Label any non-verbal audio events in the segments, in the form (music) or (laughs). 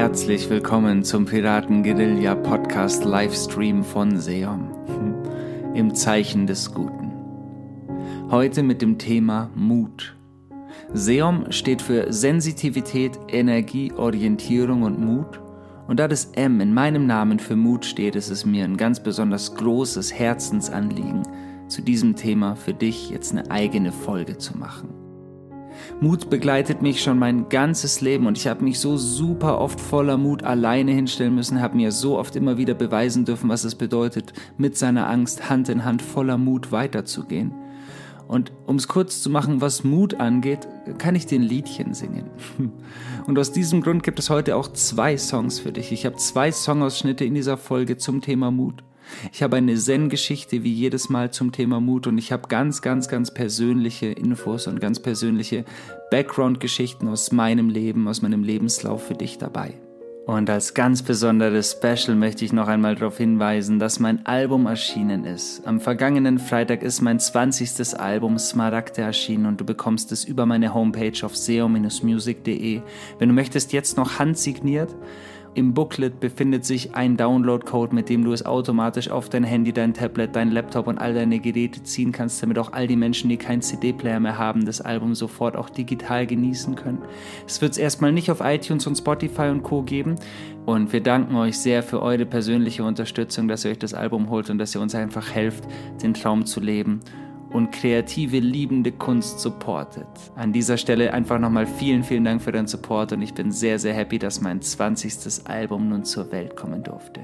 Herzlich willkommen zum Piraten Guerilla Podcast Livestream von Seom im Zeichen des Guten. Heute mit dem Thema Mut. Seom steht für Sensitivität, Energie, Orientierung und Mut. Und da das M in meinem Namen für Mut steht, ist es mir ein ganz besonders großes Herzensanliegen, zu diesem Thema für dich jetzt eine eigene Folge zu machen. Mut begleitet mich schon mein ganzes Leben und ich habe mich so super oft voller Mut alleine hinstellen müssen, habe mir so oft immer wieder beweisen dürfen, was es bedeutet, mit seiner Angst Hand in Hand voller Mut weiterzugehen. Und um es kurz zu machen, was Mut angeht, kann ich den Liedchen singen. (laughs) Und aus diesem Grund gibt es heute auch zwei Songs für dich. Ich habe zwei Songausschnitte in dieser Folge zum Thema Mut. Ich habe eine Zen-Geschichte wie jedes Mal zum Thema Mut und ich habe ganz, ganz, ganz persönliche Infos und ganz persönliche Background-Geschichten aus meinem Leben, aus meinem Lebenslauf für dich dabei. Und als ganz besonderes Special möchte ich noch einmal darauf hinweisen, dass mein Album erschienen ist. Am vergangenen Freitag ist mein 20. Album Smaragde erschienen und du bekommst es über meine Homepage auf seo-music.de. Wenn du möchtest, jetzt noch handsigniert. Im Booklet befindet sich ein Download-Code, mit dem du es automatisch auf dein Handy, dein Tablet, dein Laptop und all deine Geräte ziehen kannst, damit auch all die Menschen, die keinen CD-Player mehr haben, das Album sofort auch digital genießen können. Es wird es erstmal nicht auf iTunes und Spotify und Co. geben. Und wir danken euch sehr für eure persönliche Unterstützung, dass ihr euch das Album holt und dass ihr uns einfach helft, den Traum zu leben und kreative, liebende Kunst supportet. An dieser Stelle einfach nochmal vielen, vielen Dank für deinen Support und ich bin sehr, sehr happy, dass mein 20. Album nun zur Welt kommen durfte.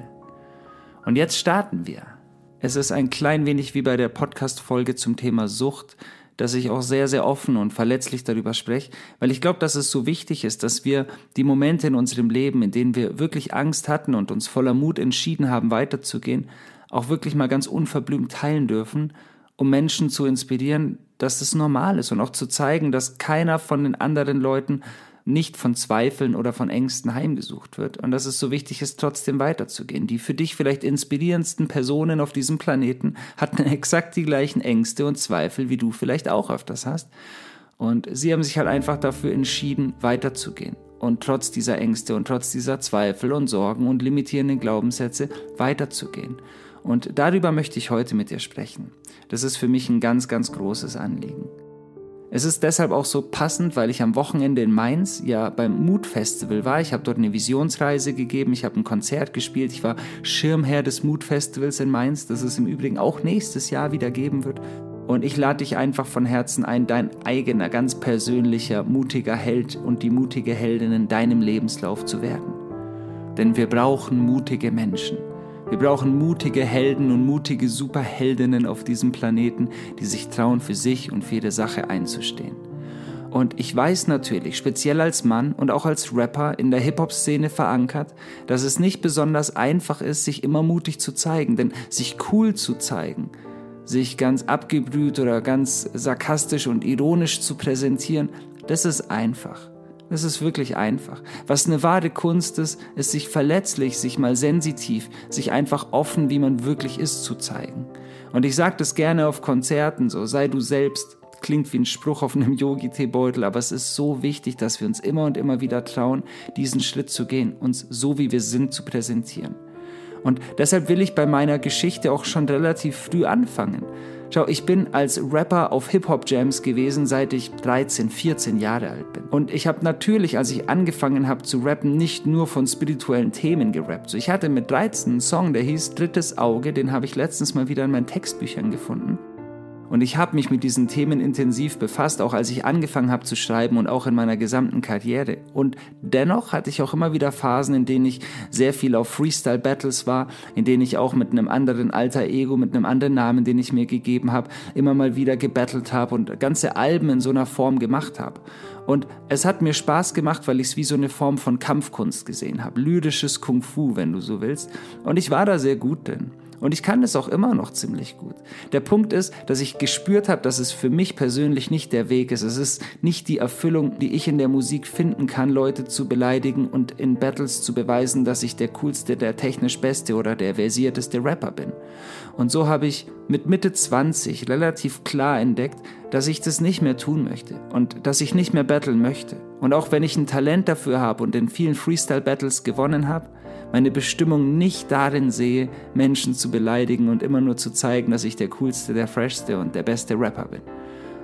Und jetzt starten wir. Es ist ein klein wenig wie bei der Podcast-Folge zum Thema Sucht, dass ich auch sehr, sehr offen und verletzlich darüber spreche, weil ich glaube, dass es so wichtig ist, dass wir die Momente in unserem Leben, in denen wir wirklich Angst hatten und uns voller Mut entschieden haben, weiterzugehen, auch wirklich mal ganz unverblümt teilen dürfen um Menschen zu inspirieren, dass es normal ist und auch zu zeigen, dass keiner von den anderen Leuten nicht von Zweifeln oder von Ängsten heimgesucht wird und dass es so wichtig ist, trotzdem weiterzugehen. Die für dich vielleicht inspirierendsten Personen auf diesem Planeten hatten (laughs) exakt die gleichen Ängste und Zweifel, wie du vielleicht auch öfters hast. Und sie haben sich halt einfach dafür entschieden, weiterzugehen und trotz dieser Ängste und trotz dieser Zweifel und Sorgen und limitierenden Glaubenssätze weiterzugehen. Und darüber möchte ich heute mit dir sprechen. Das ist für mich ein ganz, ganz großes Anliegen. Es ist deshalb auch so passend, weil ich am Wochenende in Mainz ja beim Mood Festival war. Ich habe dort eine Visionsreise gegeben, ich habe ein Konzert gespielt, ich war Schirmherr des Mood Festivals in Mainz, das es im Übrigen auch nächstes Jahr wieder geben wird. Und ich lade dich einfach von Herzen ein, dein eigener, ganz persönlicher, mutiger Held und die mutige Heldin in deinem Lebenslauf zu werden. Denn wir brauchen mutige Menschen. Wir brauchen mutige Helden und mutige Superheldinnen auf diesem Planeten, die sich trauen, für sich und für ihre Sache einzustehen. Und ich weiß natürlich, speziell als Mann und auch als Rapper in der Hip-Hop-Szene verankert, dass es nicht besonders einfach ist, sich immer mutig zu zeigen, denn sich cool zu zeigen, sich ganz abgebrüht oder ganz sarkastisch und ironisch zu präsentieren, das ist einfach. Es ist wirklich einfach. Was eine wahre Kunst ist, ist sich verletzlich, sich mal sensitiv, sich einfach offen, wie man wirklich ist, zu zeigen. Und ich sage das gerne auf Konzerten so, sei du selbst. Klingt wie ein Spruch auf einem Yogi-Teebeutel, aber es ist so wichtig, dass wir uns immer und immer wieder trauen, diesen Schritt zu gehen, uns so wie wir sind zu präsentieren. Und deshalb will ich bei meiner Geschichte auch schon relativ früh anfangen. Schau, ich bin als Rapper auf Hip-Hop-Jams gewesen, seit ich 13, 14 Jahre alt bin. Und ich habe natürlich, als ich angefangen habe zu rappen, nicht nur von spirituellen Themen gerappt. Ich hatte mit 13 einen Song, der hieß Drittes Auge, den habe ich letztens mal wieder in meinen Textbüchern gefunden. Und ich habe mich mit diesen Themen intensiv befasst, auch als ich angefangen habe zu schreiben und auch in meiner gesamten Karriere. Und dennoch hatte ich auch immer wieder Phasen, in denen ich sehr viel auf Freestyle-Battles war, in denen ich auch mit einem anderen alter Ego, mit einem anderen Namen, den ich mir gegeben habe, immer mal wieder gebattelt habe und ganze Alben in so einer Form gemacht habe. Und es hat mir Spaß gemacht, weil ich es wie so eine Form von Kampfkunst gesehen habe. Lyrisches Kung Fu, wenn du so willst. Und ich war da sehr gut drin. Und ich kann es auch immer noch ziemlich gut. Der Punkt ist, dass ich gespürt habe, dass es für mich persönlich nicht der Weg ist. Es ist nicht die Erfüllung, die ich in der Musik finden kann, Leute zu beleidigen und in Battles zu beweisen, dass ich der coolste, der technisch beste oder der versierteste Rapper bin. Und so habe ich mit Mitte 20 relativ klar entdeckt, dass ich das nicht mehr tun möchte und dass ich nicht mehr battlen möchte. Und auch wenn ich ein Talent dafür habe und in vielen Freestyle-Battles gewonnen habe, meine Bestimmung nicht darin sehe, Menschen zu beleidigen und immer nur zu zeigen, dass ich der coolste, der freshste und der beste Rapper bin.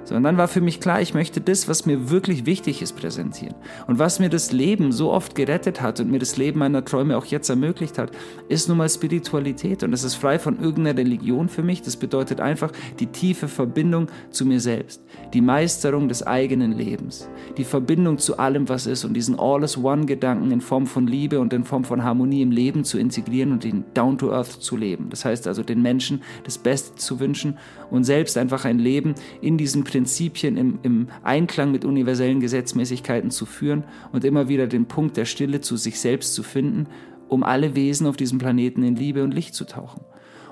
So, und dann war für mich klar, ich möchte das, was mir wirklich wichtig ist, präsentieren. Und was mir das Leben so oft gerettet hat und mir das Leben meiner Träume auch jetzt ermöglicht hat, ist nun mal Spiritualität. Und es ist frei von irgendeiner Religion für mich. Das bedeutet einfach die tiefe Verbindung zu mir selbst, die Meisterung des eigenen Lebens, die Verbindung zu allem, was ist und diesen All-is-One-Gedanken in Form von Liebe und in Form von Harmonie im Leben zu integrieren und ihn down to earth zu leben. Das heißt also, den Menschen das Beste zu wünschen und selbst einfach ein Leben in diesen Prinzipien im, im Einklang mit universellen Gesetzmäßigkeiten zu führen und immer wieder den Punkt der Stille zu sich selbst zu finden, um alle Wesen auf diesem Planeten in Liebe und Licht zu tauchen.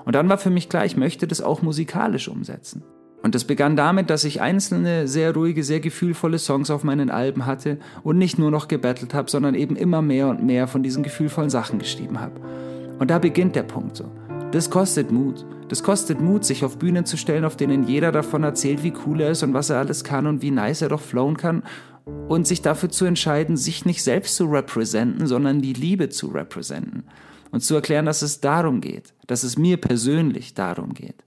Und dann war für mich klar, ich möchte das auch musikalisch umsetzen. Und das begann damit, dass ich einzelne, sehr ruhige, sehr gefühlvolle Songs auf meinen Alben hatte und nicht nur noch gebettelt habe, sondern eben immer mehr und mehr von diesen gefühlvollen Sachen geschrieben habe. Und da beginnt der Punkt so. Das kostet Mut. Das kostet Mut, sich auf Bühnen zu stellen, auf denen jeder davon erzählt, wie cool er ist und was er alles kann und wie nice er doch flowen kann. Und sich dafür zu entscheiden, sich nicht selbst zu representen, sondern die Liebe zu representen. Und zu erklären, dass es darum geht, dass es mir persönlich darum geht.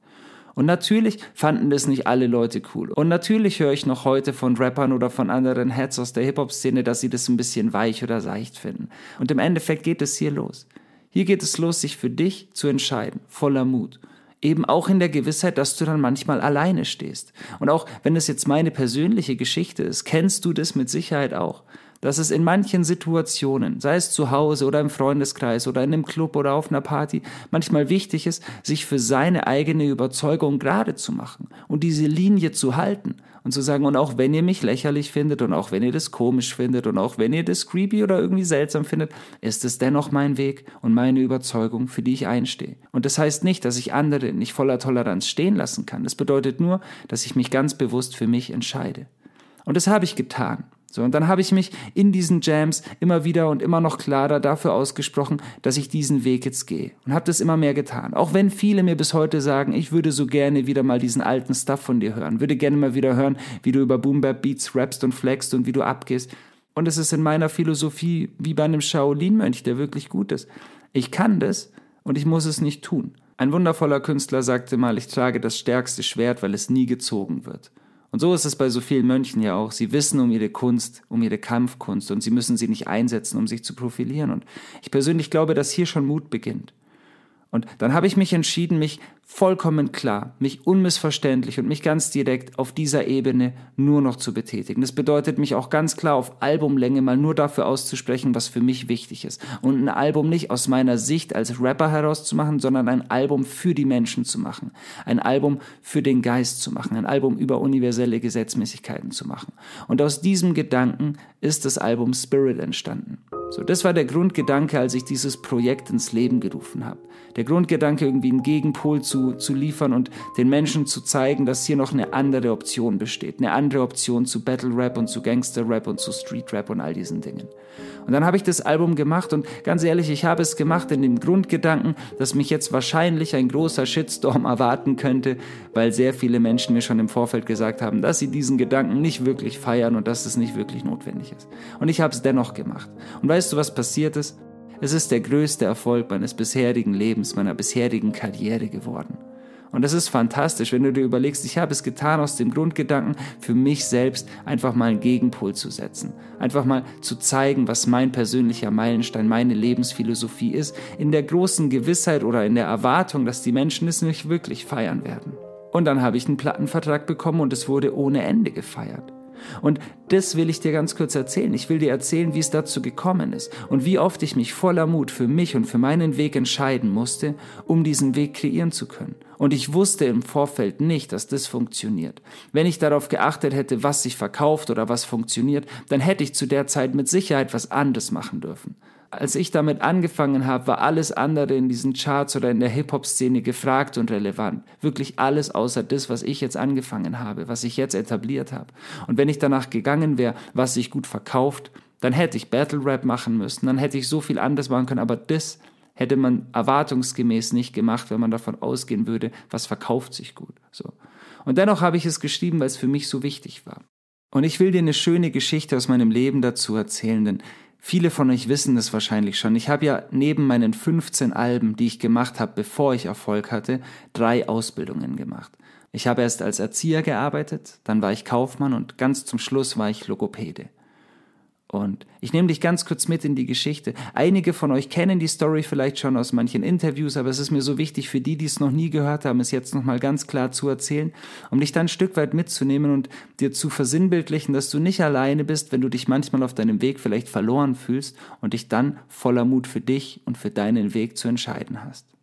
Und natürlich fanden das nicht alle Leute cool. Und natürlich höre ich noch heute von Rappern oder von anderen Heads aus der Hip-Hop-Szene, dass sie das ein bisschen weich oder seicht finden. Und im Endeffekt geht es hier los. Hier geht es los, sich für dich zu entscheiden, voller Mut. Eben auch in der Gewissheit, dass du dann manchmal alleine stehst. Und auch wenn es jetzt meine persönliche Geschichte ist, kennst du das mit Sicherheit auch. Dass es in manchen Situationen, sei es zu Hause oder im Freundeskreis oder in einem Club oder auf einer Party, manchmal wichtig ist, sich für seine eigene Überzeugung gerade zu machen und diese Linie zu halten und zu sagen, und auch wenn ihr mich lächerlich findet und auch wenn ihr das komisch findet und auch wenn ihr das creepy oder irgendwie seltsam findet, ist es dennoch mein Weg und meine Überzeugung, für die ich einstehe. Und das heißt nicht, dass ich andere nicht voller Toleranz stehen lassen kann. Das bedeutet nur, dass ich mich ganz bewusst für mich entscheide. Und das habe ich getan. So, und dann habe ich mich in diesen Jams immer wieder und immer noch klarer dafür ausgesprochen, dass ich diesen Weg jetzt gehe. Und habe das immer mehr getan. Auch wenn viele mir bis heute sagen, ich würde so gerne wieder mal diesen alten Stuff von dir hören. Würde gerne mal wieder hören, wie du über Boom Bap Beats rappst und flexst und wie du abgehst. Und es ist in meiner Philosophie wie bei einem Shaolin-Mönch, der wirklich gut ist. Ich kann das und ich muss es nicht tun. Ein wundervoller Künstler sagte mal, ich trage das stärkste Schwert, weil es nie gezogen wird. Und so ist es bei so vielen Mönchen ja auch. Sie wissen um ihre Kunst, um ihre Kampfkunst und sie müssen sie nicht einsetzen, um sich zu profilieren. Und ich persönlich glaube, dass hier schon Mut beginnt. Und dann habe ich mich entschieden, mich vollkommen klar, mich unmissverständlich und mich ganz direkt auf dieser Ebene nur noch zu betätigen. Das bedeutet, mich auch ganz klar auf Albumlänge mal nur dafür auszusprechen, was für mich wichtig ist. Und ein Album nicht aus meiner Sicht als Rapper herauszumachen, sondern ein Album für die Menschen zu machen. Ein Album für den Geist zu machen. Ein Album über universelle Gesetzmäßigkeiten zu machen. Und aus diesem Gedanken ist das Album Spirit entstanden. So, das war der Grundgedanke, als ich dieses Projekt ins Leben gerufen habe. Der Grundgedanke, irgendwie einen Gegenpol zu, zu liefern und den Menschen zu zeigen, dass hier noch eine andere Option besteht. Eine andere Option zu Battle Rap und zu Gangster Rap und zu Street Rap und all diesen Dingen. Und dann habe ich das Album gemacht und ganz ehrlich, ich habe es gemacht in dem Grundgedanken, dass mich jetzt wahrscheinlich ein großer Shitstorm (laughs) erwarten könnte, weil sehr viele Menschen mir schon im Vorfeld gesagt haben, dass sie diesen Gedanken nicht wirklich feiern und dass es nicht wirklich notwendig ist. Und ich habe es dennoch gemacht. Und weißt du, was passiert ist? Es ist der größte Erfolg meines bisherigen Lebens, meiner bisherigen Karriere geworden. Und das ist fantastisch, wenn du dir überlegst, ich habe es getan aus dem Grundgedanken, für mich selbst einfach mal einen Gegenpol zu setzen. Einfach mal zu zeigen, was mein persönlicher Meilenstein, meine Lebensphilosophie ist, in der großen Gewissheit oder in der Erwartung, dass die Menschen es nicht wirklich feiern werden. Und dann habe ich einen Plattenvertrag bekommen und es wurde ohne Ende gefeiert. Und das will ich dir ganz kurz erzählen. Ich will dir erzählen, wie es dazu gekommen ist und wie oft ich mich voller Mut für mich und für meinen Weg entscheiden musste, um diesen Weg kreieren zu können. Und ich wusste im Vorfeld nicht, dass das funktioniert. Wenn ich darauf geachtet hätte, was sich verkauft oder was funktioniert, dann hätte ich zu der Zeit mit Sicherheit was anderes machen dürfen als ich damit angefangen habe, war alles andere in diesen Charts oder in der Hip-Hop-Szene gefragt und relevant. Wirklich alles außer das, was ich jetzt angefangen habe, was ich jetzt etabliert habe. Und wenn ich danach gegangen wäre, was sich gut verkauft, dann hätte ich Battle Rap machen müssen, dann hätte ich so viel anderes machen können, aber das hätte man erwartungsgemäß nicht gemacht, wenn man davon ausgehen würde, was verkauft sich gut. So. Und dennoch habe ich es geschrieben, weil es für mich so wichtig war. Und ich will dir eine schöne Geschichte aus meinem Leben dazu erzählen, denn viele von euch wissen das wahrscheinlich schon. Ich habe ja neben meinen 15 Alben, die ich gemacht habe, bevor ich Erfolg hatte, drei Ausbildungen gemacht. Ich habe erst als Erzieher gearbeitet, dann war ich Kaufmann und ganz zum Schluss war ich Logopäde. Und ich nehme dich ganz kurz mit in die Geschichte. Einige von euch kennen die Story vielleicht schon aus manchen Interviews, aber es ist mir so wichtig für die, die es noch nie gehört haben, es jetzt nochmal ganz klar zu erzählen, um dich dann ein Stück weit mitzunehmen und dir zu versinnbildlichen, dass du nicht alleine bist, wenn du dich manchmal auf deinem Weg vielleicht verloren fühlst und dich dann voller Mut für dich und für deinen Weg zu entscheiden hast.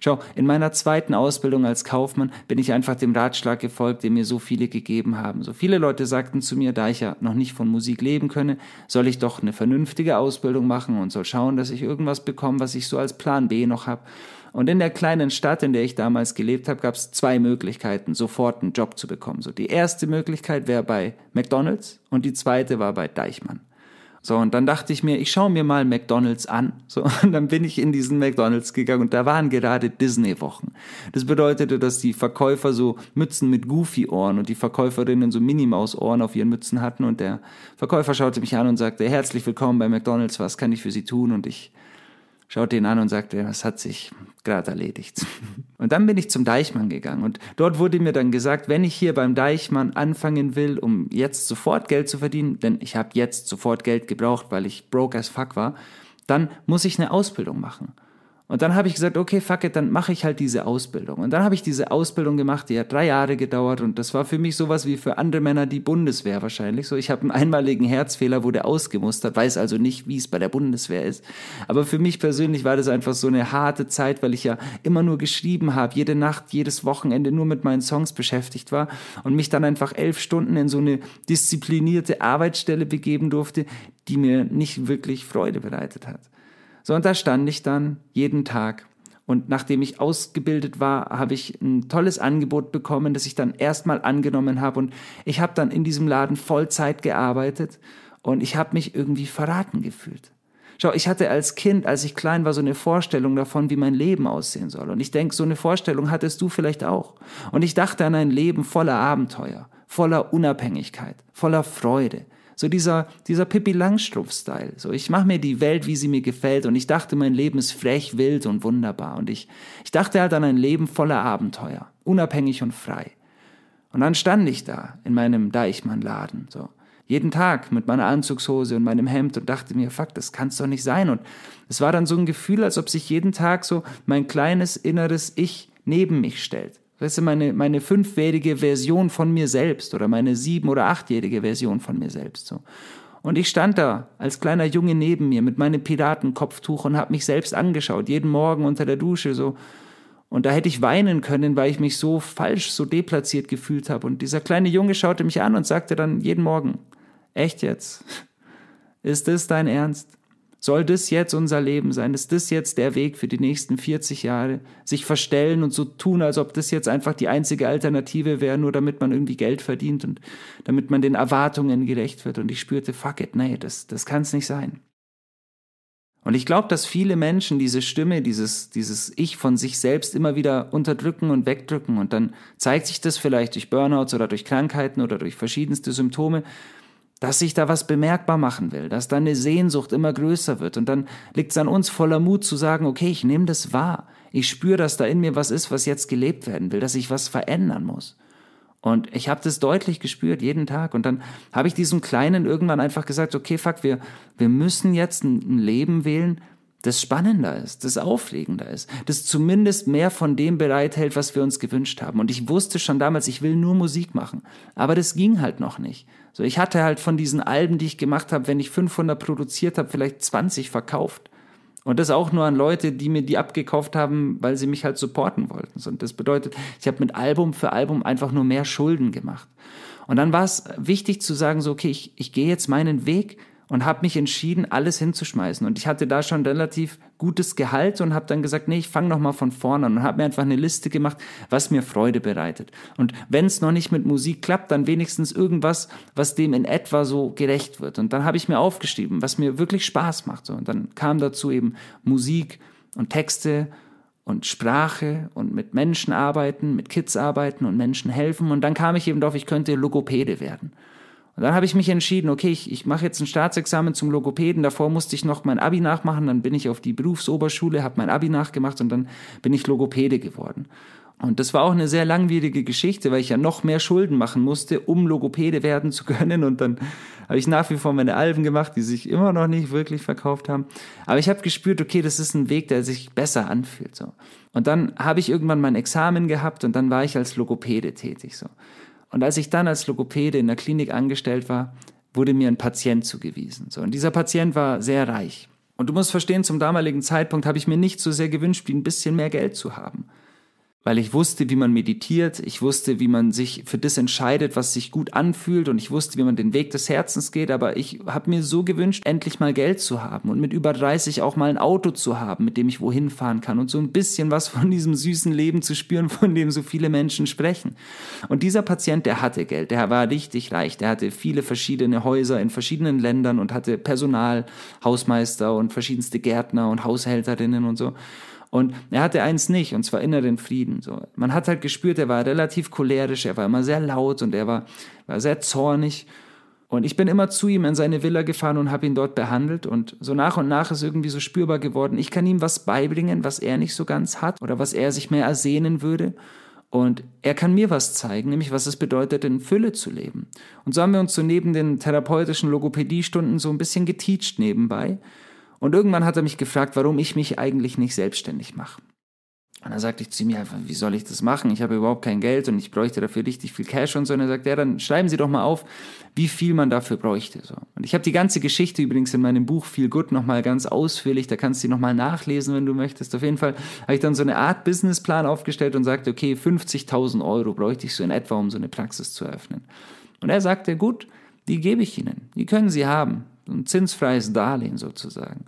Schau, in meiner zweiten Ausbildung als Kaufmann bin ich einfach dem Ratschlag gefolgt, den mir so viele gegeben haben. So viele Leute sagten zu mir, da ich ja noch nicht von Musik leben könne, soll ich doch eine vernünftige Ausbildung machen und soll schauen, dass ich irgendwas bekomme, was ich so als Plan B noch habe. Und in der kleinen Stadt, in der ich damals gelebt habe, gab es zwei Möglichkeiten, sofort einen Job zu bekommen. So die erste Möglichkeit wäre bei McDonald's und die zweite war bei Deichmann. So, und dann dachte ich mir, ich schaue mir mal McDonalds an. So, (laughs) und dann bin ich in diesen McDonalds gegangen und da waren gerade Disney-Wochen. Das bedeutete, dass die Verkäufer so Mützen mit Goofy-Ohren und die Verkäuferinnen so Minimaus-Ohren auf ihren Mützen hatten und der Verkäufer schaute mich an und sagte, herzlich willkommen bei McDonalds, was kann ich für Sie tun? Und ich schaute ihn an und sagte, das hat sich gerade erledigt. (laughs) Und dann bin ich zum Deichmann gegangen und dort wurde mir dann gesagt, wenn ich hier beim Deichmann anfangen will, um jetzt sofort Geld zu verdienen, denn ich habe jetzt sofort Geld gebraucht, weil ich broke as fuck war, dann muss ich eine Ausbildung machen. Und dann habe ich gesagt, okay, fuck it, dann mache ich halt diese Ausbildung. Und dann habe ich diese Ausbildung gemacht, die hat drei Jahre gedauert und das war für mich sowas wie für andere Männer die Bundeswehr wahrscheinlich. So, ich habe einen einmaligen Herzfehler, wurde ausgemustert, weiß also nicht, wie es bei der Bundeswehr ist. Aber für mich persönlich war das einfach so eine harte Zeit, weil ich ja immer nur geschrieben habe, jede Nacht, jedes Wochenende nur mit meinen Songs beschäftigt war und mich dann einfach elf Stunden in so eine disziplinierte Arbeitsstelle begeben durfte, die mir nicht wirklich Freude bereitet hat. So, und da stand ich dann jeden Tag. Und nachdem ich ausgebildet war, habe ich ein tolles Angebot bekommen, das ich dann erstmal angenommen habe. Und ich habe dann in diesem Laden Vollzeit gearbeitet und ich habe mich irgendwie verraten gefühlt. Schau, ich hatte als Kind, als ich klein war, so eine Vorstellung davon, wie mein Leben aussehen soll. Und ich denke, so eine Vorstellung hattest du vielleicht auch. Und ich dachte an ein Leben voller Abenteuer, voller Unabhängigkeit, voller Freude, so dieser, dieser Pippi Langstrumpf-Style. So, ich mache mir die Welt, wie sie mir gefällt und ich dachte, mein Leben ist frech, wild und wunderbar. Und ich, ich dachte halt an ein Leben voller Abenteuer, unabhängig und frei. Und dann stand ich da in meinem Deichmann-Laden, so. Jeden Tag mit meiner Anzugshose und meinem Hemd und dachte mir, fuck, das kann's doch nicht sein. Und es war dann so ein Gefühl, als ob sich jeden Tag so mein kleines inneres Ich neben mich stellt. Weißt du, meine, meine fünfjährige Version von mir selbst oder meine sieben- oder achtjährige Version von mir selbst. So. Und ich stand da als kleiner Junge neben mir mit meinem Piratenkopftuch und habe mich selbst angeschaut, jeden Morgen unter der Dusche so. Und da hätte ich weinen können, weil ich mich so falsch, so deplatziert gefühlt habe. Und dieser kleine Junge schaute mich an und sagte dann jeden Morgen, echt jetzt? Ist das dein Ernst? Soll das jetzt unser Leben sein? Ist das jetzt der Weg für die nächsten 40 Jahre? Sich verstellen und so tun, als ob das jetzt einfach die einzige Alternative wäre, nur damit man irgendwie Geld verdient und damit man den Erwartungen gerecht wird. Und ich spürte, fuck it, nee, das, das kann es nicht sein. Und ich glaube, dass viele Menschen diese Stimme, dieses, dieses Ich von sich selbst immer wieder unterdrücken und wegdrücken. Und dann zeigt sich das vielleicht durch Burnouts oder durch Krankheiten oder durch verschiedenste Symptome dass sich da was bemerkbar machen will, dass da eine Sehnsucht immer größer wird. Und dann liegt es an uns voller Mut zu sagen, okay, ich nehme das wahr. Ich spüre, dass da in mir was ist, was jetzt gelebt werden will, dass ich was verändern muss. Und ich habe das deutlich gespürt, jeden Tag. Und dann habe ich diesem Kleinen irgendwann einfach gesagt, okay, fuck, wir, wir müssen jetzt ein Leben wählen, das spannender ist, das aufregender ist, das zumindest mehr von dem bereithält, was wir uns gewünscht haben. Und ich wusste schon damals, ich will nur Musik machen. Aber das ging halt noch nicht. So, ich hatte halt von diesen Alben, die ich gemacht habe, wenn ich 500 produziert habe, vielleicht 20 verkauft. Und das auch nur an Leute, die mir die abgekauft haben, weil sie mich halt supporten wollten. Und das bedeutet, ich habe mit Album für Album einfach nur mehr Schulden gemacht. Und dann war es wichtig zu sagen, so, okay, ich, ich gehe jetzt meinen Weg und habe mich entschieden, alles hinzuschmeißen. Und ich hatte da schon relativ gutes Gehalt und habe dann gesagt, nee, ich fange noch mal von vorne an und habe mir einfach eine Liste gemacht, was mir Freude bereitet. Und wenn es noch nicht mit Musik klappt, dann wenigstens irgendwas, was dem in etwa so gerecht wird. Und dann habe ich mir aufgeschrieben, was mir wirklich Spaß macht. Und dann kam dazu eben Musik und Texte und Sprache und mit Menschen arbeiten, mit Kids arbeiten und Menschen helfen. Und dann kam ich eben drauf, ich könnte Logopäde werden. Und dann habe ich mich entschieden, okay, ich, ich mache jetzt ein Staatsexamen zum Logopäden. Davor musste ich noch mein Abi nachmachen. Dann bin ich auf die Berufsoberschule, habe mein Abi nachgemacht und dann bin ich Logopäde geworden. Und das war auch eine sehr langwierige Geschichte, weil ich ja noch mehr Schulden machen musste, um Logopäde werden zu können. Und dann habe ich nach wie vor meine Alben gemacht, die sich immer noch nicht wirklich verkauft haben. Aber ich habe gespürt, okay, das ist ein Weg, der sich besser anfühlt. So. Und dann habe ich irgendwann mein Examen gehabt und dann war ich als Logopäde tätig. So. Und als ich dann als Logopäde in der Klinik angestellt war, wurde mir ein Patient zugewiesen. So. Und dieser Patient war sehr reich. Und du musst verstehen, zum damaligen Zeitpunkt habe ich mir nicht so sehr gewünscht, wie ein bisschen mehr Geld zu haben weil ich wusste, wie man meditiert, ich wusste, wie man sich für das entscheidet, was sich gut anfühlt und ich wusste, wie man den Weg des Herzens geht, aber ich habe mir so gewünscht, endlich mal Geld zu haben und mit über 30 auch mal ein Auto zu haben, mit dem ich wohin fahren kann und so ein bisschen was von diesem süßen Leben zu spüren, von dem so viele Menschen sprechen. Und dieser Patient, der hatte Geld, der war richtig reich, der hatte viele verschiedene Häuser in verschiedenen Ländern und hatte Personal, Hausmeister und verschiedenste Gärtner und Haushälterinnen und so. Und er hatte eins nicht, und zwar inneren Frieden. So. Man hat halt gespürt, er war relativ cholerisch, er war immer sehr laut und er war, war sehr zornig. Und ich bin immer zu ihm in seine Villa gefahren und habe ihn dort behandelt. Und so nach und nach ist irgendwie so spürbar geworden, ich kann ihm was beibringen, was er nicht so ganz hat oder was er sich mehr ersehnen würde. Und er kann mir was zeigen, nämlich was es bedeutet, in Fülle zu leben. Und so haben wir uns so neben den therapeutischen Logopädiestunden so ein bisschen geteacht nebenbei. Und irgendwann hat er mich gefragt, warum ich mich eigentlich nicht selbstständig mache. Und dann sagte ich zu ihm, ja, wie soll ich das machen? Ich habe überhaupt kein Geld und ich bräuchte dafür richtig viel Cash und so. Und er sagt, ja, dann schreiben Sie doch mal auf, wie viel man dafür bräuchte. So. Und ich habe die ganze Geschichte übrigens in meinem Buch Feel Good nochmal ganz ausführlich, da kannst du die nochmal nachlesen, wenn du möchtest. Auf jeden Fall habe ich dann so eine Art Businessplan aufgestellt und sagte, okay, 50.000 Euro bräuchte ich so in etwa, um so eine Praxis zu eröffnen. Und er sagte, gut, die gebe ich Ihnen, die können Sie haben ein zinsfreies Darlehen sozusagen.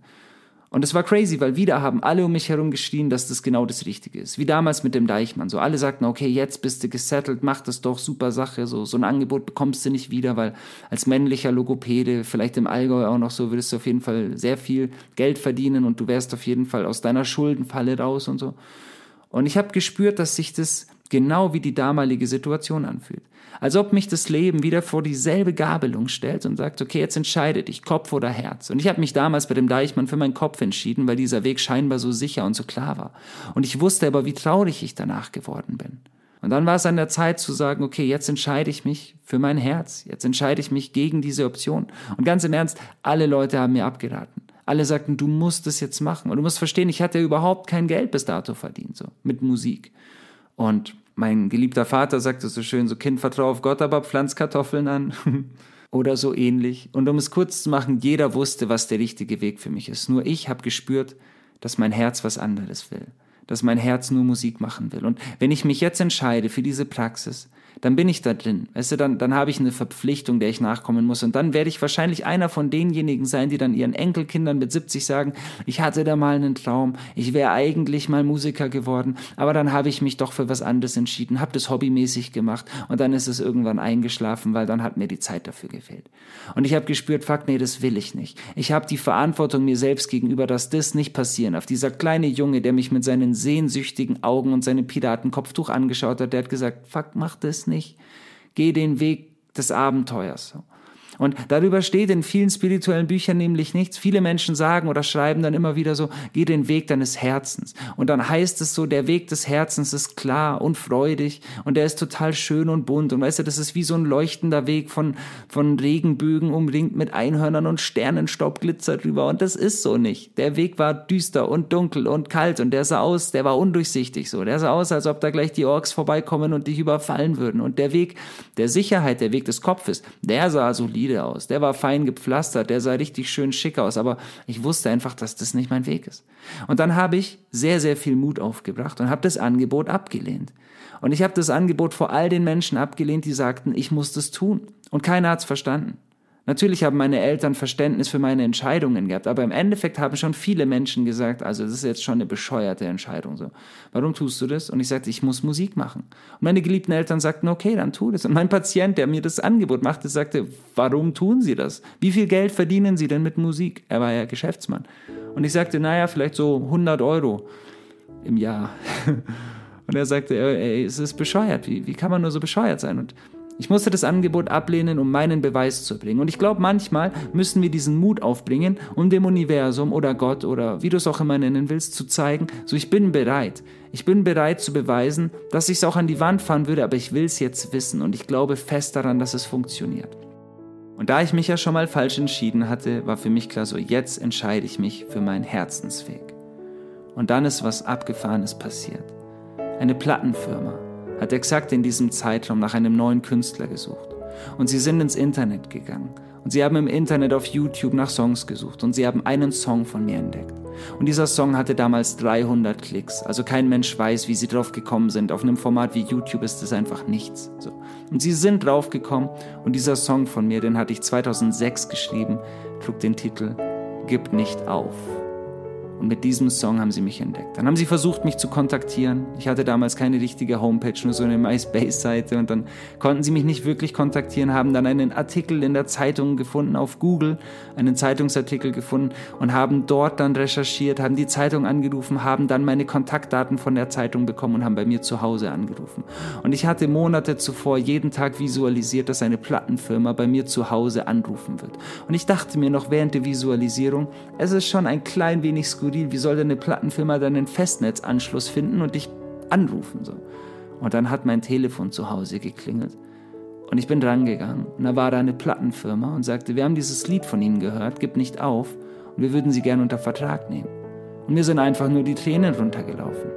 Und es war crazy, weil wieder haben alle um mich herum geschrien, dass das genau das Richtige ist. Wie damals mit dem Deichmann. So alle sagten, okay, jetzt bist du gesettelt, mach das doch, super Sache. So, so ein Angebot bekommst du nicht wieder, weil als männlicher Logopäde, vielleicht im Allgäu auch noch so, würdest du auf jeden Fall sehr viel Geld verdienen und du wärst auf jeden Fall aus deiner Schuldenfalle raus und so. Und ich habe gespürt, dass sich das genau wie die damalige Situation anfühlt. Als ob mich das Leben wieder vor dieselbe Gabelung stellt und sagt, okay, jetzt entscheide dich, Kopf oder Herz. Und ich habe mich damals bei dem Deichmann für meinen Kopf entschieden, weil dieser Weg scheinbar so sicher und so klar war. Und ich wusste aber, wie traurig ich danach geworden bin. Und dann war es an der Zeit zu sagen, okay, jetzt entscheide ich mich für mein Herz. Jetzt entscheide ich mich gegen diese Option. Und ganz im Ernst, alle Leute haben mir abgeraten. Alle sagten, du musst es jetzt machen. Und du musst verstehen, ich hatte überhaupt kein Geld bis dato verdient, so, mit Musik. Und mein geliebter Vater sagte so schön, so Kind, vertraue auf Gott, aber pflanz Kartoffeln an. (laughs) Oder so ähnlich. Und um es kurz zu machen, jeder wusste, was der richtige Weg für mich ist. Nur ich habe gespürt, dass mein Herz was anderes will. Dass mein Herz nur Musik machen will. Und wenn ich mich jetzt entscheide für diese Praxis, dann bin ich da drin. Weißt du, dann, dann habe ich eine Verpflichtung, der ich nachkommen muss. Und dann werde ich wahrscheinlich einer von denjenigen sein, die dann ihren Enkelkindern mit 70 sagen, ich hatte da mal einen Traum, ich wäre eigentlich mal Musiker geworden, aber dann habe ich mich doch für was anderes entschieden, habe das hobbymäßig gemacht und dann ist es irgendwann eingeschlafen, weil dann hat mir die Zeit dafür gefehlt. Und ich habe gespürt, fuck, nee, das will ich nicht. Ich habe die Verantwortung mir selbst gegenüber, dass das nicht passieren darf. Dieser kleine Junge, der mich mit seinen sehnsüchtigen Augen und seinem Piratenkopftuch angeschaut hat, der hat gesagt, fuck, mach das nicht. Geh den Weg des Abenteuers. Und darüber steht in vielen spirituellen Büchern nämlich nichts. Viele Menschen sagen oder schreiben dann immer wieder so, geh den Weg deines Herzens. Und dann heißt es so, der Weg des Herzens ist klar und freudig und der ist total schön und bunt. Und weißt du, das ist wie so ein leuchtender Weg von, von Regenbögen umringt mit Einhörnern und Sternenstaub glitzert drüber. Und das ist so nicht. Der Weg war düster und dunkel und kalt und der sah aus, der war undurchsichtig so. Der sah aus, als ob da gleich die Orks vorbeikommen und dich überfallen würden. Und der Weg der Sicherheit, der Weg des Kopfes, der sah solide solide aus. Der war fein gepflastert, der sah richtig schön schick aus, aber ich wusste einfach, dass das nicht mein Weg ist. Und dann habe ich sehr, sehr viel Mut aufgebracht und habe das Angebot abgelehnt. Und ich habe das Angebot vor all den Menschen abgelehnt, die sagten, ich muss das tun. Und keiner hat es verstanden. Natürlich haben meine Eltern Verständnis für meine Entscheidungen gehabt, aber im Endeffekt haben schon viele Menschen gesagt, also das ist jetzt schon eine bescheuerte Entscheidung so. Warum tust du das? Und ich sagte, ich muss Musik machen. Und meine geliebten Eltern sagten, okay, dann tu das. Und mein Patient, der mir das Angebot machte, sagte, warum tun Sie das? Wie viel Geld verdienen Sie denn mit Musik? Er war ja Geschäftsmann. Und ich sagte, naja, vielleicht so 100 Euro. im Jahr. (laughs) Und er sagte, ey, es ist bescheuert. Wie, wie kann man nur so bescheuert sein? Und ich musste das Angebot ablehnen, um meinen Beweis zu bringen. Und ich glaube, manchmal müssen wir diesen Mut aufbringen, um dem Universum oder Gott oder wie du es auch immer nennen willst, zu zeigen, so ich bin bereit. Ich bin bereit zu beweisen, dass ich es auch an die Wand fahren würde, aber ich will es jetzt wissen und ich glaube fest daran, dass es funktioniert. Und da ich mich ja schon mal falsch entschieden hatte, war für mich klar, so jetzt entscheide ich mich für meinen Herzensweg. Und dann ist was Abgefahrenes passiert. Eine Plattenfirma hat exakt in diesem Zeitraum nach einem neuen Künstler gesucht. Und sie sind ins Internet gegangen. Und sie haben im Internet auf YouTube nach Songs gesucht. Und sie haben einen Song von mir entdeckt. Und dieser Song hatte damals 300 Klicks. Also kein Mensch weiß, wie sie drauf gekommen sind. Auf einem Format wie YouTube ist das einfach nichts. So. Und sie sind drauf gekommen. Und dieser Song von mir, den hatte ich 2006 geschrieben, trug den Titel Gib nicht auf. Und mit diesem Song haben sie mich entdeckt. Dann haben sie versucht, mich zu kontaktieren. Ich hatte damals keine richtige Homepage, nur so eine MySpace-Seite. Und dann konnten sie mich nicht wirklich kontaktieren, haben dann einen Artikel in der Zeitung gefunden, auf Google, einen Zeitungsartikel gefunden und haben dort dann recherchiert, haben die Zeitung angerufen, haben dann meine Kontaktdaten von der Zeitung bekommen und haben bei mir zu Hause angerufen. Und ich hatte Monate zuvor jeden Tag visualisiert, dass eine Plattenfirma bei mir zu Hause anrufen wird. Und ich dachte mir noch während der Visualisierung, es ist schon ein klein wenig skurril skurril, wie soll denn eine Plattenfirma dann einen Festnetzanschluss finden und dich anrufen? So. Und dann hat mein Telefon zu Hause geklingelt. Und ich bin drangegangen. Und da war da eine Plattenfirma und sagte, wir haben dieses Lied von Ihnen gehört, gib nicht auf. Und wir würden Sie gerne unter Vertrag nehmen. Und mir sind einfach nur die Tränen runtergelaufen.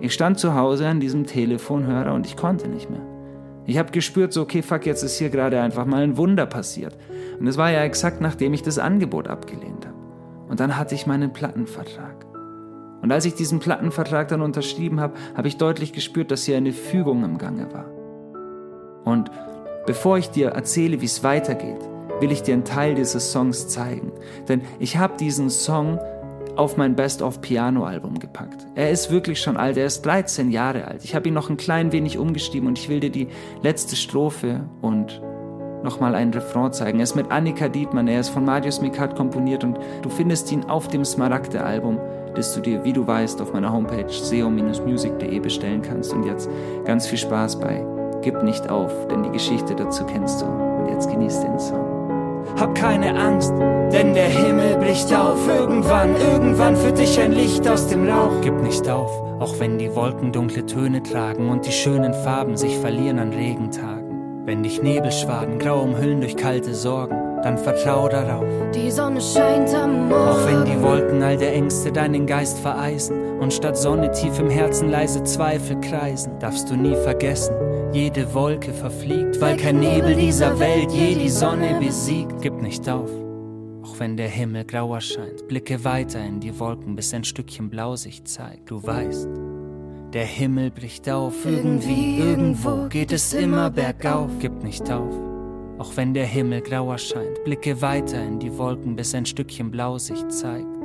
Ich stand zu Hause an diesem Telefonhörer und ich konnte nicht mehr. Ich habe gespürt, so, okay, fuck, jetzt ist hier gerade einfach mal ein Wunder passiert. Und es war ja exakt nachdem ich das Angebot abgelehnt habe. Und dann hatte ich meinen Plattenvertrag. Und als ich diesen Plattenvertrag dann unterschrieben habe, habe ich deutlich gespürt, dass hier eine Fügung im Gange war. Und bevor ich dir erzähle, wie es weitergeht, will ich dir einen Teil dieses Songs zeigen. Denn ich habe diesen Song auf mein Best-of-Piano-Album gepackt. Er ist wirklich schon alt, er ist 13 Jahre alt. Ich habe ihn noch ein klein wenig umgeschrieben und ich will dir die letzte Strophe und nochmal einen Refrain zeigen. Er ist mit Annika Dietmann, er ist von Marius Mikat komponiert und du findest ihn auf dem Smaragde-Album, das du dir, wie du weißt, auf meiner Homepage seo-music.de bestellen kannst. Und jetzt ganz viel Spaß bei Gib nicht auf, denn die Geschichte dazu kennst du. Und jetzt genieß den Song. Hab keine Angst, denn der Himmel bricht auf. Irgendwann, irgendwann führt dich ein Licht aus dem Rauch. Gib nicht auf, auch wenn die Wolken dunkle Töne tragen und die schönen Farben sich verlieren an Regentagen. Wenn dich Nebelschwaden grau umhüllen durch kalte Sorgen, dann vertrau darauf. Die Sonne scheint am Morgen. Auch wenn die Wolken all der Ängste deinen Geist vereisen und statt Sonne tief im Herzen leise Zweifel kreisen, darfst du nie vergessen, jede Wolke verfliegt, weil kein Nebel dieser Welt je die Sonne besiegt. Gib nicht auf. Auch wenn der Himmel grau erscheint, blicke weiter in die Wolken, bis ein Stückchen Blau sich zeigt. Du weißt, der Himmel bricht auf, irgendwie, irgendwo geht es immer bergauf. Gib nicht auf, auch wenn der Himmel grau erscheint. Blicke weiter in die Wolken, bis ein Stückchen Blau sich zeigt.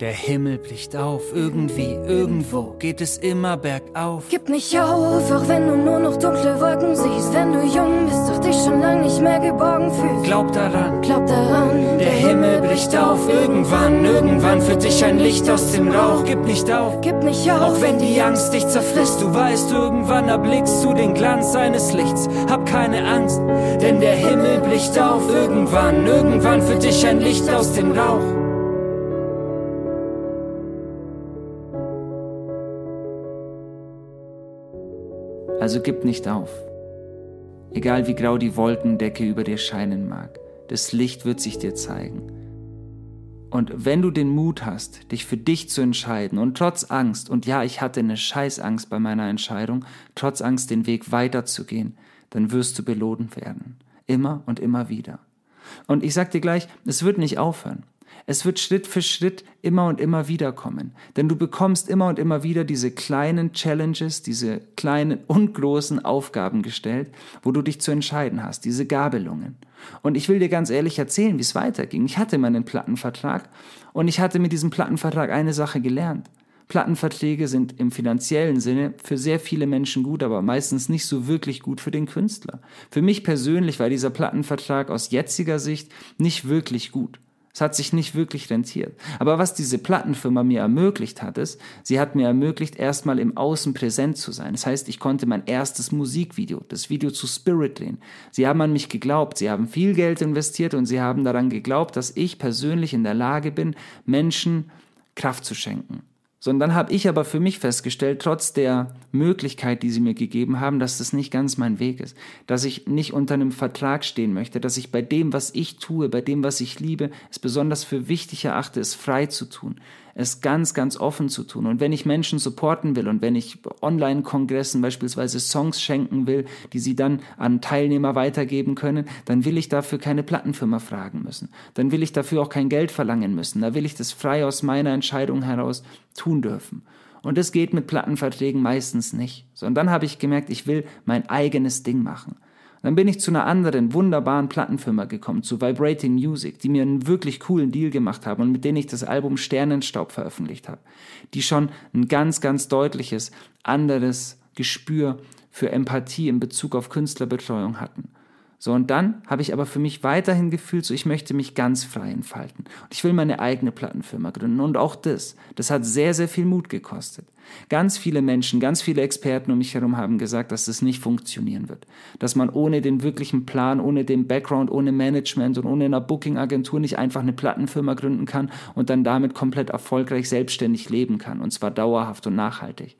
Der Himmel bricht auf, irgendwie, irgendwo geht es immer bergauf. Gib nicht auf, auch wenn du nur noch dunkle Wolken siehst. Wenn du jung bist, doch dich schon lang nicht mehr geborgen fühlst. Glaub daran, glaub daran. Der Himmel bricht auf, irgendwann, irgendwann führt dich ein Licht aus dem Rauch. Gib nicht auf, gib nicht auf. Auch wenn die Angst dich zerfrisst, du weißt, irgendwann erblickst du den Glanz seines Lichts. Hab keine Angst, denn der Himmel bricht auf, irgendwann, irgendwann führt dich ein Licht aus dem Rauch. Also gib nicht auf. Egal wie grau die Wolkendecke über dir scheinen mag, das Licht wird sich dir zeigen. Und wenn du den Mut hast, dich für dich zu entscheiden und trotz Angst, und ja, ich hatte eine Scheißangst bei meiner Entscheidung, trotz Angst den Weg weiterzugehen, dann wirst du belohnt werden. Immer und immer wieder. Und ich sag dir gleich, es wird nicht aufhören. Es wird Schritt für Schritt immer und immer wieder kommen. Denn du bekommst immer und immer wieder diese kleinen Challenges, diese kleinen und großen Aufgaben gestellt, wo du dich zu entscheiden hast, diese Gabelungen. Und ich will dir ganz ehrlich erzählen, wie es weiterging. Ich hatte meinen Plattenvertrag und ich hatte mit diesem Plattenvertrag eine Sache gelernt. Plattenverträge sind im finanziellen Sinne für sehr viele Menschen gut, aber meistens nicht so wirklich gut für den Künstler. Für mich persönlich war dieser Plattenvertrag aus jetziger Sicht nicht wirklich gut. Es hat sich nicht wirklich rentiert. Aber was diese Plattenfirma mir ermöglicht hat, ist, sie hat mir ermöglicht, erstmal im Außen präsent zu sein. Das heißt, ich konnte mein erstes Musikvideo, das Video zu Spirit drehen. Sie haben an mich geglaubt, sie haben viel Geld investiert und sie haben daran geglaubt, dass ich persönlich in der Lage bin, Menschen Kraft zu schenken. Sondern dann habe ich aber für mich festgestellt, trotz der Möglichkeit, die sie mir gegeben haben, dass das nicht ganz mein Weg ist. Dass ich nicht unter einem Vertrag stehen möchte, dass ich bei dem, was ich tue, bei dem, was ich liebe, es besonders für wichtig erachte, es frei zu tun es ganz, ganz offen zu tun. Und wenn ich Menschen supporten will und wenn ich Online-Kongressen beispielsweise Songs schenken will, die sie dann an Teilnehmer weitergeben können, dann will ich dafür keine Plattenfirma fragen müssen. Dann will ich dafür auch kein Geld verlangen müssen. Da will ich das frei aus meiner Entscheidung heraus tun dürfen. Und das geht mit Plattenverträgen meistens nicht. Sondern dann habe ich gemerkt, ich will mein eigenes Ding machen. Dann bin ich zu einer anderen wunderbaren Plattenfirma gekommen, zu Vibrating Music, die mir einen wirklich coolen Deal gemacht haben und mit denen ich das Album Sternenstaub veröffentlicht habe, die schon ein ganz, ganz deutliches anderes Gespür für Empathie in Bezug auf Künstlerbetreuung hatten. So, und dann habe ich aber für mich weiterhin gefühlt, so ich möchte mich ganz frei entfalten. Und ich will meine eigene Plattenfirma gründen. Und auch das, das hat sehr, sehr viel Mut gekostet. Ganz viele Menschen, ganz viele Experten um mich herum haben gesagt, dass das nicht funktionieren wird. Dass man ohne den wirklichen Plan, ohne den Background, ohne Management und ohne eine Booking-Agentur nicht einfach eine Plattenfirma gründen kann und dann damit komplett erfolgreich selbstständig leben kann. Und zwar dauerhaft und nachhaltig.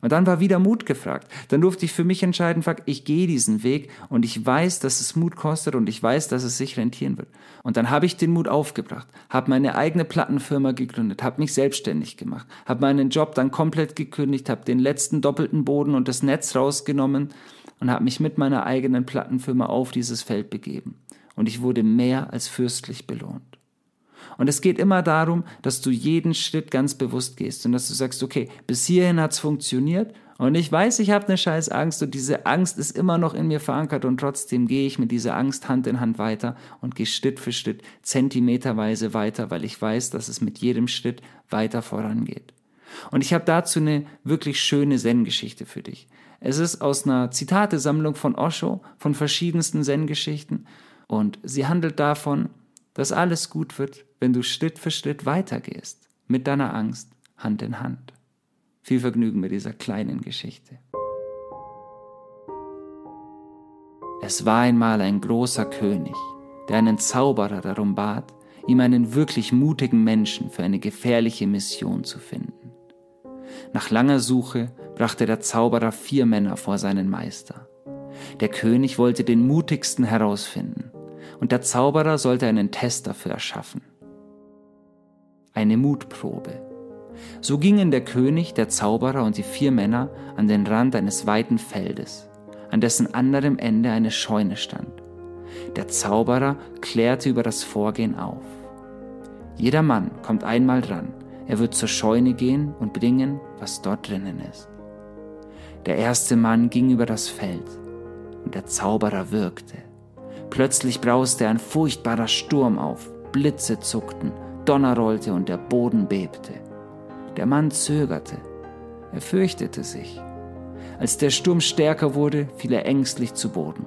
Und dann war wieder Mut gefragt. Dann durfte ich für mich entscheiden, fuck, ich gehe diesen Weg und ich weiß, dass es Mut kostet und ich weiß, dass es sich rentieren wird. Und dann habe ich den Mut aufgebracht, habe meine eigene Plattenfirma gegründet, habe mich selbstständig gemacht, habe meinen Job dann komplett gekündigt, habe den letzten doppelten Boden und das Netz rausgenommen und habe mich mit meiner eigenen Plattenfirma auf dieses Feld begeben. Und ich wurde mehr als fürstlich belohnt. Und es geht immer darum, dass du jeden Schritt ganz bewusst gehst und dass du sagst, okay, bis hierhin hat's funktioniert und ich weiß, ich habe eine scheiß Angst und diese Angst ist immer noch in mir verankert und trotzdem gehe ich mit dieser Angst Hand in Hand weiter und gehe Schritt für Schritt, zentimeterweise weiter, weil ich weiß, dass es mit jedem Schritt weiter vorangeht. Und ich habe dazu eine wirklich schöne Zen-Geschichte für dich. Es ist aus einer Zitatesammlung von Osho, von verschiedensten Zen-Geschichten. Und sie handelt davon, dass alles gut wird, wenn du Schritt für Schritt weitergehst, mit deiner Angst Hand in Hand. Viel Vergnügen mit dieser kleinen Geschichte. Es war einmal ein großer König, der einen Zauberer darum bat, ihm einen wirklich mutigen Menschen für eine gefährliche Mission zu finden. Nach langer Suche brachte der Zauberer vier Männer vor seinen Meister. Der König wollte den mutigsten herausfinden, und der Zauberer sollte einen Test dafür erschaffen eine Mutprobe. So gingen der König, der Zauberer und die vier Männer an den Rand eines weiten Feldes, an dessen anderem Ende eine Scheune stand. Der Zauberer klärte über das Vorgehen auf. Jeder Mann kommt einmal dran, er wird zur Scheune gehen und bringen, was dort drinnen ist. Der erste Mann ging über das Feld und der Zauberer wirkte. Plötzlich brauste ein furchtbarer Sturm auf, Blitze zuckten Donner rollte und der Boden bebte. Der Mann zögerte. Er fürchtete sich. Als der Sturm stärker wurde, fiel er ängstlich zu Boden.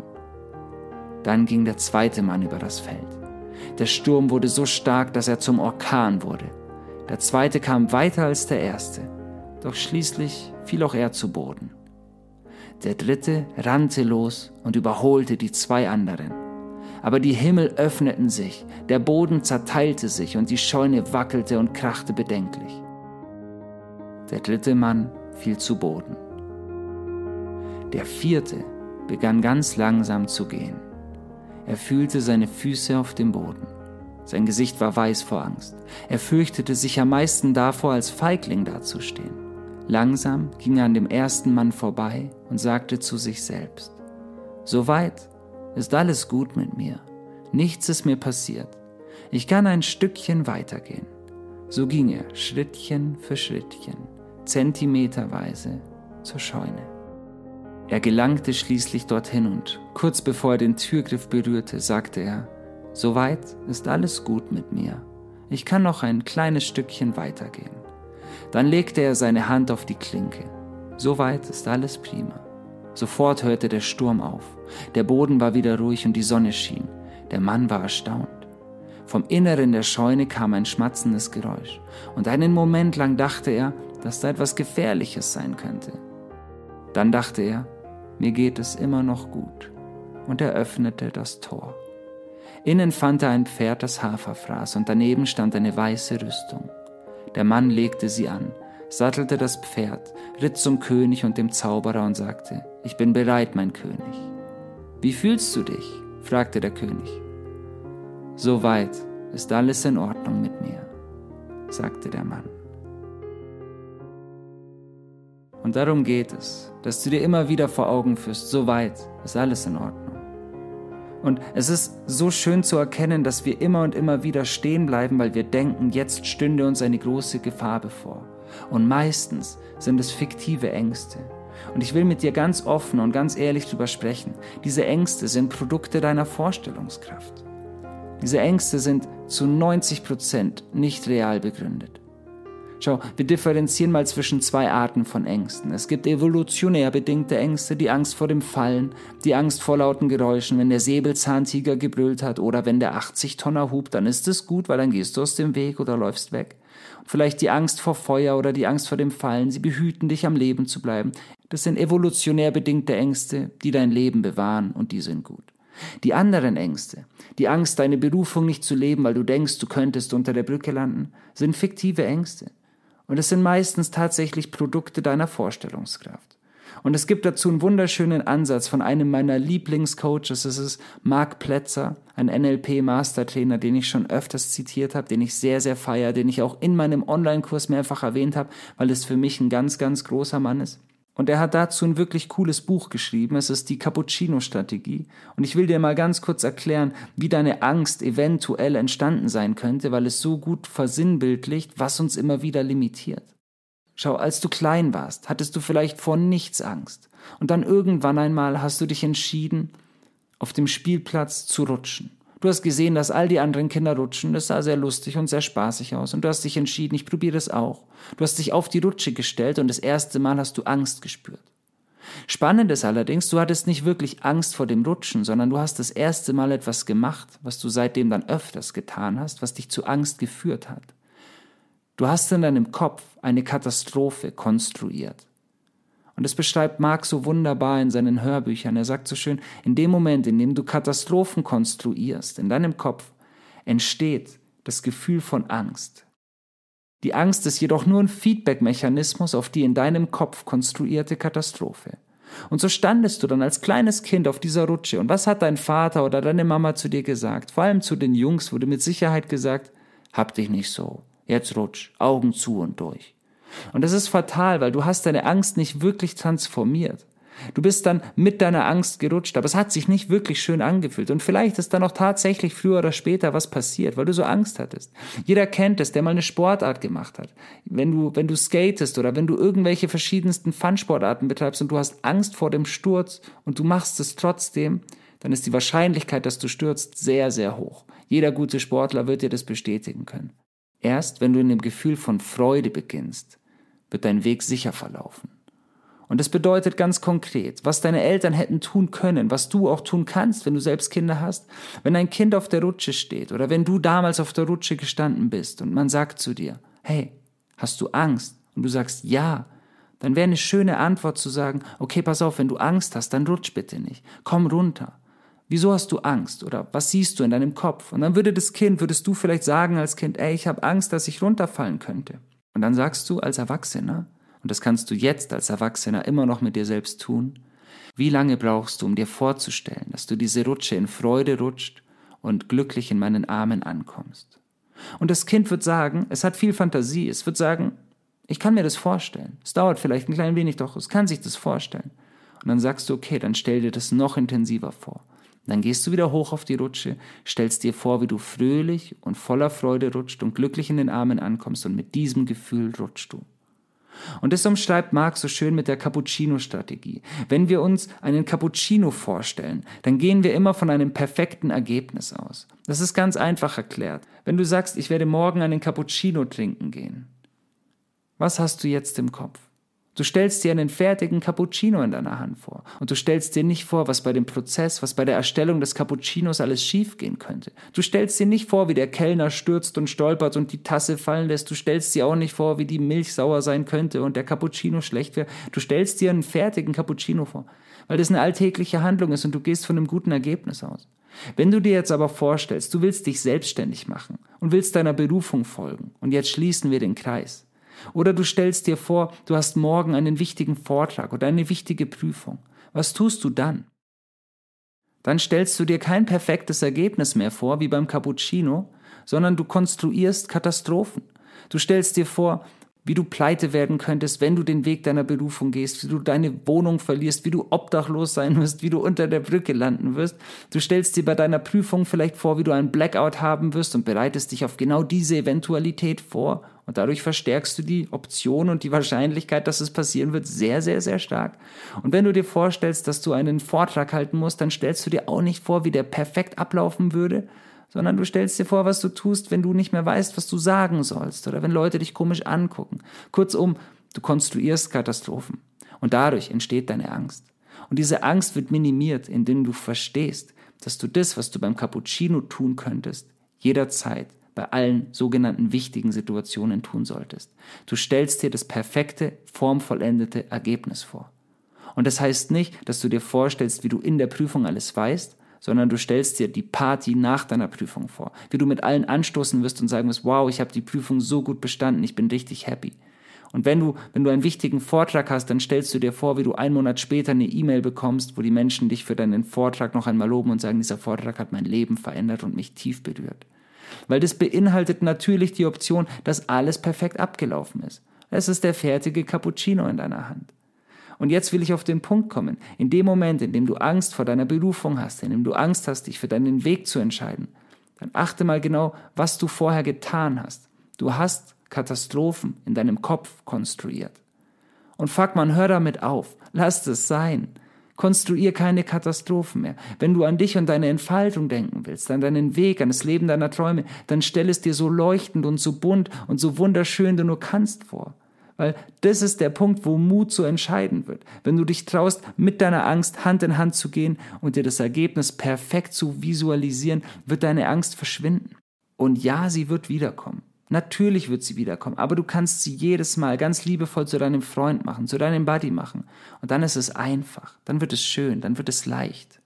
Dann ging der zweite Mann über das Feld. Der Sturm wurde so stark, dass er zum Orkan wurde. Der zweite kam weiter als der erste, doch schließlich fiel auch er zu Boden. Der dritte rannte los und überholte die zwei anderen aber die Himmel öffneten sich, der Boden zerteilte sich und die Scheune wackelte und krachte bedenklich. Der dritte Mann fiel zu Boden. Der vierte begann ganz langsam zu gehen. Er fühlte seine Füße auf dem Boden. Sein Gesicht war weiß vor Angst. Er fürchtete sich am meisten davor, als Feigling dazustehen. Langsam ging er an dem ersten Mann vorbei und sagte zu sich selbst, Soweit ist alles gut mit mir. Nichts ist mir passiert. Ich kann ein Stückchen weitergehen. So ging er Schrittchen für Schrittchen, zentimeterweise zur Scheune. Er gelangte schließlich dorthin und kurz bevor er den Türgriff berührte, sagte er, Soweit ist alles gut mit mir. Ich kann noch ein kleines Stückchen weitergehen. Dann legte er seine Hand auf die Klinke. Soweit ist alles prima. Sofort hörte der Sturm auf. Der Boden war wieder ruhig und die Sonne schien. Der Mann war erstaunt. Vom Inneren der Scheune kam ein schmatzendes Geräusch, und einen Moment lang dachte er, dass da etwas Gefährliches sein könnte. Dann dachte er, mir geht es immer noch gut, und er öffnete das Tor. Innen fand er ein Pferd, das Hafer fraß, und daneben stand eine weiße Rüstung. Der Mann legte sie an, sattelte das Pferd, ritt zum König und dem Zauberer und sagte, ich bin bereit, mein König. Wie fühlst du dich? fragte der König. Soweit ist alles in Ordnung mit mir, sagte der Mann. Und darum geht es, dass du dir immer wieder vor Augen führst, soweit ist alles in Ordnung. Und es ist so schön zu erkennen, dass wir immer und immer wieder stehen bleiben, weil wir denken, jetzt stünde uns eine große Gefahr bevor. Und meistens sind es fiktive Ängste. Und ich will mit dir ganz offen und ganz ehrlich drüber sprechen. Diese Ängste sind Produkte deiner Vorstellungskraft. Diese Ängste sind zu 90 Prozent nicht real begründet. Schau, wir differenzieren mal zwischen zwei Arten von Ängsten. Es gibt evolutionär bedingte Ängste, die Angst vor dem Fallen, die Angst vor lauten Geräuschen, wenn der Säbelzahntiger gebrüllt hat oder wenn der 80-Tonner hupt, dann ist es gut, weil dann gehst du aus dem Weg oder läufst weg. Vielleicht die Angst vor Feuer oder die Angst vor dem Fallen, sie behüten dich am Leben zu bleiben. Das sind evolutionär bedingte Ängste, die dein Leben bewahren und die sind gut. Die anderen Ängste, die Angst, deine Berufung nicht zu leben, weil du denkst, du könntest unter der Brücke landen, sind fiktive Ängste. Und es sind meistens tatsächlich Produkte deiner Vorstellungskraft. Und es gibt dazu einen wunderschönen Ansatz von einem meiner Lieblingscoaches. Es ist Mark Plätzer, ein NLP-Mastertrainer, den ich schon öfters zitiert habe, den ich sehr, sehr feiere, den ich auch in meinem Online-Kurs mehrfach erwähnt habe, weil es für mich ein ganz, ganz großer Mann ist. Und er hat dazu ein wirklich cooles Buch geschrieben. Es ist die Cappuccino-Strategie. Und ich will dir mal ganz kurz erklären, wie deine Angst eventuell entstanden sein könnte, weil es so gut versinnbildlicht, was uns immer wieder limitiert. Schau, als du klein warst, hattest du vielleicht vor nichts Angst. Und dann irgendwann einmal hast du dich entschieden, auf dem Spielplatz zu rutschen. Du hast gesehen, dass all die anderen Kinder rutschen. Das sah sehr lustig und sehr spaßig aus. Und du hast dich entschieden, ich probiere das auch. Du hast dich auf die Rutsche gestellt und das erste Mal hast du Angst gespürt. Spannend ist allerdings, du hattest nicht wirklich Angst vor dem Rutschen, sondern du hast das erste Mal etwas gemacht, was du seitdem dann öfters getan hast, was dich zu Angst geführt hat. Du hast in deinem Kopf eine Katastrophe konstruiert. Und das beschreibt Marx so wunderbar in seinen Hörbüchern. Er sagt so schön, in dem Moment, in dem du Katastrophen konstruierst, in deinem Kopf, entsteht das Gefühl von Angst. Die Angst ist jedoch nur ein Feedback-Mechanismus auf die in deinem Kopf konstruierte Katastrophe. Und so standest du dann als kleines Kind auf dieser Rutsche. Und was hat dein Vater oder deine Mama zu dir gesagt? Vor allem zu den Jungs wurde mit Sicherheit gesagt, hab dich nicht so. Jetzt rutsch, Augen zu und durch. Und das ist fatal, weil du hast deine Angst nicht wirklich transformiert. Du bist dann mit deiner Angst gerutscht, aber es hat sich nicht wirklich schön angefühlt. Und vielleicht ist dann auch tatsächlich früher oder später was passiert, weil du so Angst hattest. Jeder kennt es, der mal eine Sportart gemacht hat. Wenn du, wenn du skatest oder wenn du irgendwelche verschiedensten Fun-Sportarten betreibst und du hast Angst vor dem Sturz und du machst es trotzdem, dann ist die Wahrscheinlichkeit, dass du stürzt, sehr, sehr hoch. Jeder gute Sportler wird dir das bestätigen können. Erst wenn du in dem Gefühl von Freude beginnst, wird dein Weg sicher verlaufen. Und das bedeutet ganz konkret, was deine Eltern hätten tun können, was du auch tun kannst, wenn du selbst Kinder hast, wenn ein Kind auf der Rutsche steht oder wenn du damals auf der Rutsche gestanden bist und man sagt zu dir, hey, hast du Angst? Und du sagst ja, dann wäre eine schöne Antwort zu sagen, okay, pass auf, wenn du Angst hast, dann rutsch bitte nicht, komm runter. Wieso hast du Angst? Oder was siehst du in deinem Kopf? Und dann würde das Kind, würdest du vielleicht sagen als Kind, ey, ich habe Angst, dass ich runterfallen könnte. Und dann sagst du als Erwachsener, und das kannst du jetzt als Erwachsener immer noch mit dir selbst tun, wie lange brauchst du, um dir vorzustellen, dass du diese Rutsche in Freude rutscht und glücklich in meinen Armen ankommst? Und das Kind wird sagen, es hat viel Fantasie, es wird sagen, ich kann mir das vorstellen. Es dauert vielleicht ein klein wenig, doch es kann sich das vorstellen. Und dann sagst du, okay, dann stell dir das noch intensiver vor. Dann gehst du wieder hoch auf die Rutsche, stellst dir vor, wie du fröhlich und voller Freude rutscht und glücklich in den Armen ankommst und mit diesem Gefühl rutschst du. Und das umschreibt Marx so schön mit der Cappuccino-Strategie. Wenn wir uns einen Cappuccino vorstellen, dann gehen wir immer von einem perfekten Ergebnis aus. Das ist ganz einfach erklärt. Wenn du sagst, ich werde morgen einen Cappuccino trinken gehen, was hast du jetzt im Kopf? Du stellst dir einen fertigen Cappuccino in deiner Hand vor. Und du stellst dir nicht vor, was bei dem Prozess, was bei der Erstellung des Cappuccinos alles schiefgehen könnte. Du stellst dir nicht vor, wie der Kellner stürzt und stolpert und die Tasse fallen lässt. Du stellst dir auch nicht vor, wie die Milch sauer sein könnte und der Cappuccino schlecht wäre. Du stellst dir einen fertigen Cappuccino vor, weil das eine alltägliche Handlung ist und du gehst von einem guten Ergebnis aus. Wenn du dir jetzt aber vorstellst, du willst dich selbstständig machen und willst deiner Berufung folgen, und jetzt schließen wir den Kreis, oder du stellst dir vor, du hast morgen einen wichtigen Vortrag oder eine wichtige Prüfung. Was tust du dann? Dann stellst du dir kein perfektes Ergebnis mehr vor, wie beim Cappuccino, sondern du konstruierst Katastrophen. Du stellst dir vor, wie du pleite werden könntest, wenn du den Weg deiner Berufung gehst, wie du deine Wohnung verlierst, wie du obdachlos sein wirst, wie du unter der Brücke landen wirst. Du stellst dir bei deiner Prüfung vielleicht vor, wie du einen Blackout haben wirst und bereitest dich auf genau diese Eventualität vor und dadurch verstärkst du die Option und die Wahrscheinlichkeit, dass es passieren wird, sehr, sehr, sehr stark. Und wenn du dir vorstellst, dass du einen Vortrag halten musst, dann stellst du dir auch nicht vor, wie der perfekt ablaufen würde, sondern du stellst dir vor, was du tust, wenn du nicht mehr weißt, was du sagen sollst oder wenn Leute dich komisch angucken. Kurzum, du konstruierst Katastrophen und dadurch entsteht deine Angst. Und diese Angst wird minimiert, indem du verstehst, dass du das, was du beim Cappuccino tun könntest, jederzeit bei allen sogenannten wichtigen Situationen tun solltest. Du stellst dir das perfekte, formvollendete Ergebnis vor. Und das heißt nicht, dass du dir vorstellst, wie du in der Prüfung alles weißt, sondern du stellst dir die Party nach deiner Prüfung vor, wie du mit allen anstoßen wirst und sagen wirst, wow, ich habe die Prüfung so gut bestanden, ich bin richtig happy. Und wenn du, wenn du einen wichtigen Vortrag hast, dann stellst du dir vor, wie du einen Monat später eine E-Mail bekommst, wo die Menschen dich für deinen Vortrag noch einmal loben und sagen, dieser Vortrag hat mein Leben verändert und mich tief berührt. Weil das beinhaltet natürlich die Option, dass alles perfekt abgelaufen ist. Es ist der fertige Cappuccino in deiner Hand. Und jetzt will ich auf den Punkt kommen. In dem Moment, in dem du Angst vor deiner Berufung hast, in dem du Angst hast, dich für deinen Weg zu entscheiden, dann achte mal genau, was du vorher getan hast. Du hast Katastrophen in deinem Kopf konstruiert. Und fuck man, hör damit auf. Lass es sein. Konstruier keine Katastrophen mehr. Wenn du an dich und deine Entfaltung denken willst, an deinen Weg, an das Leben deiner Träume, dann stell es dir so leuchtend und so bunt und so wunderschön du nur kannst vor. Weil das ist der Punkt, wo Mut so entscheiden wird. Wenn du dich traust, mit deiner Angst Hand in Hand zu gehen und dir das Ergebnis perfekt zu visualisieren, wird deine Angst verschwinden. Und ja, sie wird wiederkommen. Natürlich wird sie wiederkommen, aber du kannst sie jedes Mal ganz liebevoll zu deinem Freund machen, zu deinem Buddy machen. Und dann ist es einfach, dann wird es schön, dann wird es leicht.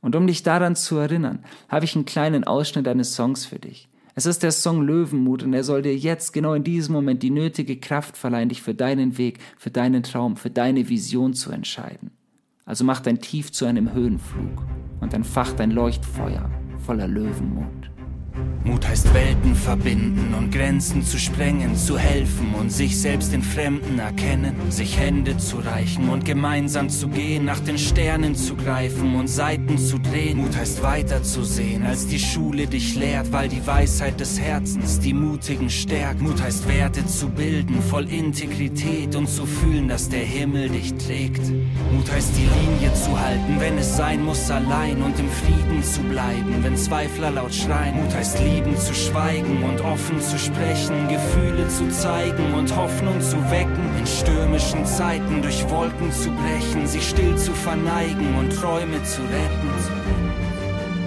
Und um dich daran zu erinnern, habe ich einen kleinen Ausschnitt eines Songs für dich. Es ist der Song Löwenmut und er soll dir jetzt genau in diesem Moment die nötige Kraft verleihen, dich für deinen Weg, für deinen Traum, für deine Vision zu entscheiden. Also mach dein Tief zu einem Höhenflug und entfach dein Leuchtfeuer voller Löwenmut. Mut heißt Welten verbinden und Grenzen zu sprengen, zu helfen und sich selbst in Fremden erkennen, sich Hände zu reichen und gemeinsam zu gehen, nach den Sternen zu greifen und Seiten zu drehen. Mut heißt weiterzusehen, als die Schule dich lehrt, weil die Weisheit des Herzens die Mutigen stärkt. Mut heißt Werte zu bilden, voll Integrität und zu fühlen, dass der Himmel dich trägt. Mut heißt die Linie zu halten, wenn es sein muss, allein und im Frieden zu bleiben, wenn Zweifler laut schreien. Mut heißt Liebe lieben zu schweigen und offen zu sprechen, Gefühle zu zeigen und Hoffnung zu wecken, in stürmischen Zeiten durch Wolken zu brechen, sich still zu verneigen und Träume zu retten.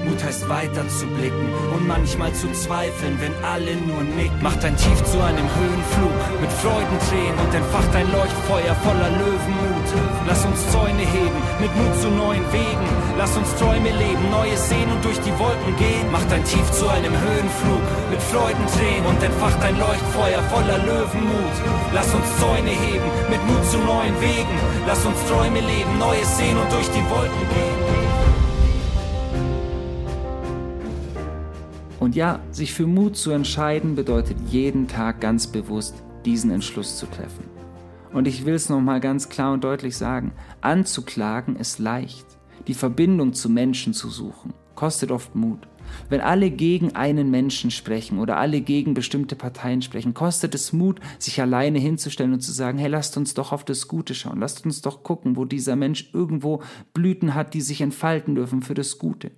Mut heißt weiter zu blicken und manchmal zu zweifeln, wenn alle nur nicken. Mach dein Tief zu einem Höhenflug mit Freudentränen und entfacht ein Leuchtfeuer voller Löwenmut. Lass uns Zäune heben mit Mut zu neuen Wegen. Lass uns Träume leben, Neues sehen und durch die Wolken gehen. Mach dein Tief zu einem Höhenflug mit Freudentränen und entfacht ein Leuchtfeuer voller Löwenmut. Lass uns Zäune heben mit Mut zu neuen Wegen. Lass uns Träume leben, Neues sehen und durch die Wolken gehen. Und ja, sich für Mut zu entscheiden bedeutet jeden Tag ganz bewusst diesen Entschluss zu treffen. Und ich will es nochmal ganz klar und deutlich sagen, anzuklagen ist leicht. Die Verbindung zu Menschen zu suchen, kostet oft Mut. Wenn alle gegen einen Menschen sprechen oder alle gegen bestimmte Parteien sprechen, kostet es Mut, sich alleine hinzustellen und zu sagen, hey, lasst uns doch auf das Gute schauen, lasst uns doch gucken, wo dieser Mensch irgendwo Blüten hat, die sich entfalten dürfen für das Gute.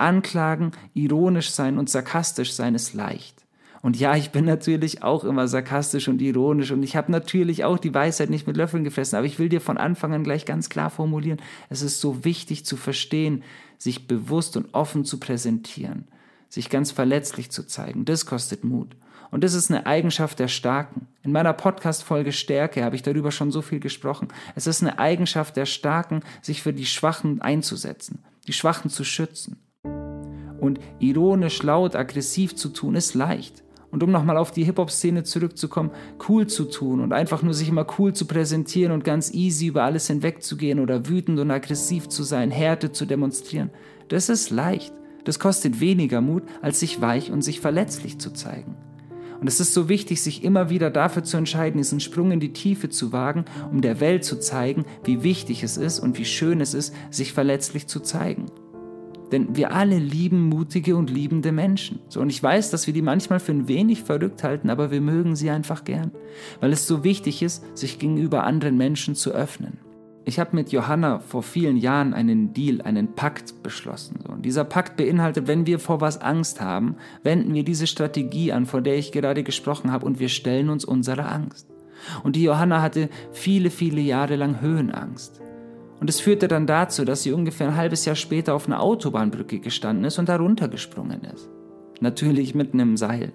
Anklagen, ironisch sein und sarkastisch sein ist leicht. Und ja, ich bin natürlich auch immer sarkastisch und ironisch und ich habe natürlich auch die Weisheit nicht mit Löffeln gefressen, aber ich will dir von Anfang an gleich ganz klar formulieren, es ist so wichtig zu verstehen, sich bewusst und offen zu präsentieren, sich ganz verletzlich zu zeigen. Das kostet Mut. Und das ist eine Eigenschaft der Starken. In meiner Podcast-Folge Stärke habe ich darüber schon so viel gesprochen. Es ist eine Eigenschaft der Starken, sich für die Schwachen einzusetzen, die Schwachen zu schützen. Und ironisch, laut, aggressiv zu tun, ist leicht. Und um nochmal auf die Hip-Hop-Szene zurückzukommen, cool zu tun und einfach nur sich immer cool zu präsentieren und ganz easy über alles hinwegzugehen oder wütend und aggressiv zu sein, Härte zu demonstrieren, das ist leicht. Das kostet weniger Mut, als sich weich und sich verletzlich zu zeigen. Und es ist so wichtig, sich immer wieder dafür zu entscheiden, diesen Sprung in die Tiefe zu wagen, um der Welt zu zeigen, wie wichtig es ist und wie schön es ist, sich verletzlich zu zeigen. Denn wir alle lieben mutige und liebende Menschen. So, und ich weiß, dass wir die manchmal für ein wenig verrückt halten, aber wir mögen sie einfach gern, weil es so wichtig ist, sich gegenüber anderen Menschen zu öffnen. Ich habe mit Johanna vor vielen Jahren einen Deal, einen Pakt beschlossen. Und dieser Pakt beinhaltet, wenn wir vor was Angst haben, wenden wir diese Strategie an, vor der ich gerade gesprochen habe, und wir stellen uns unserer Angst. Und die Johanna hatte viele, viele Jahre lang Höhenangst. Und es führte dann dazu, dass sie ungefähr ein halbes Jahr später auf einer Autobahnbrücke gestanden ist und darunter gesprungen ist. Natürlich mit einem Seil.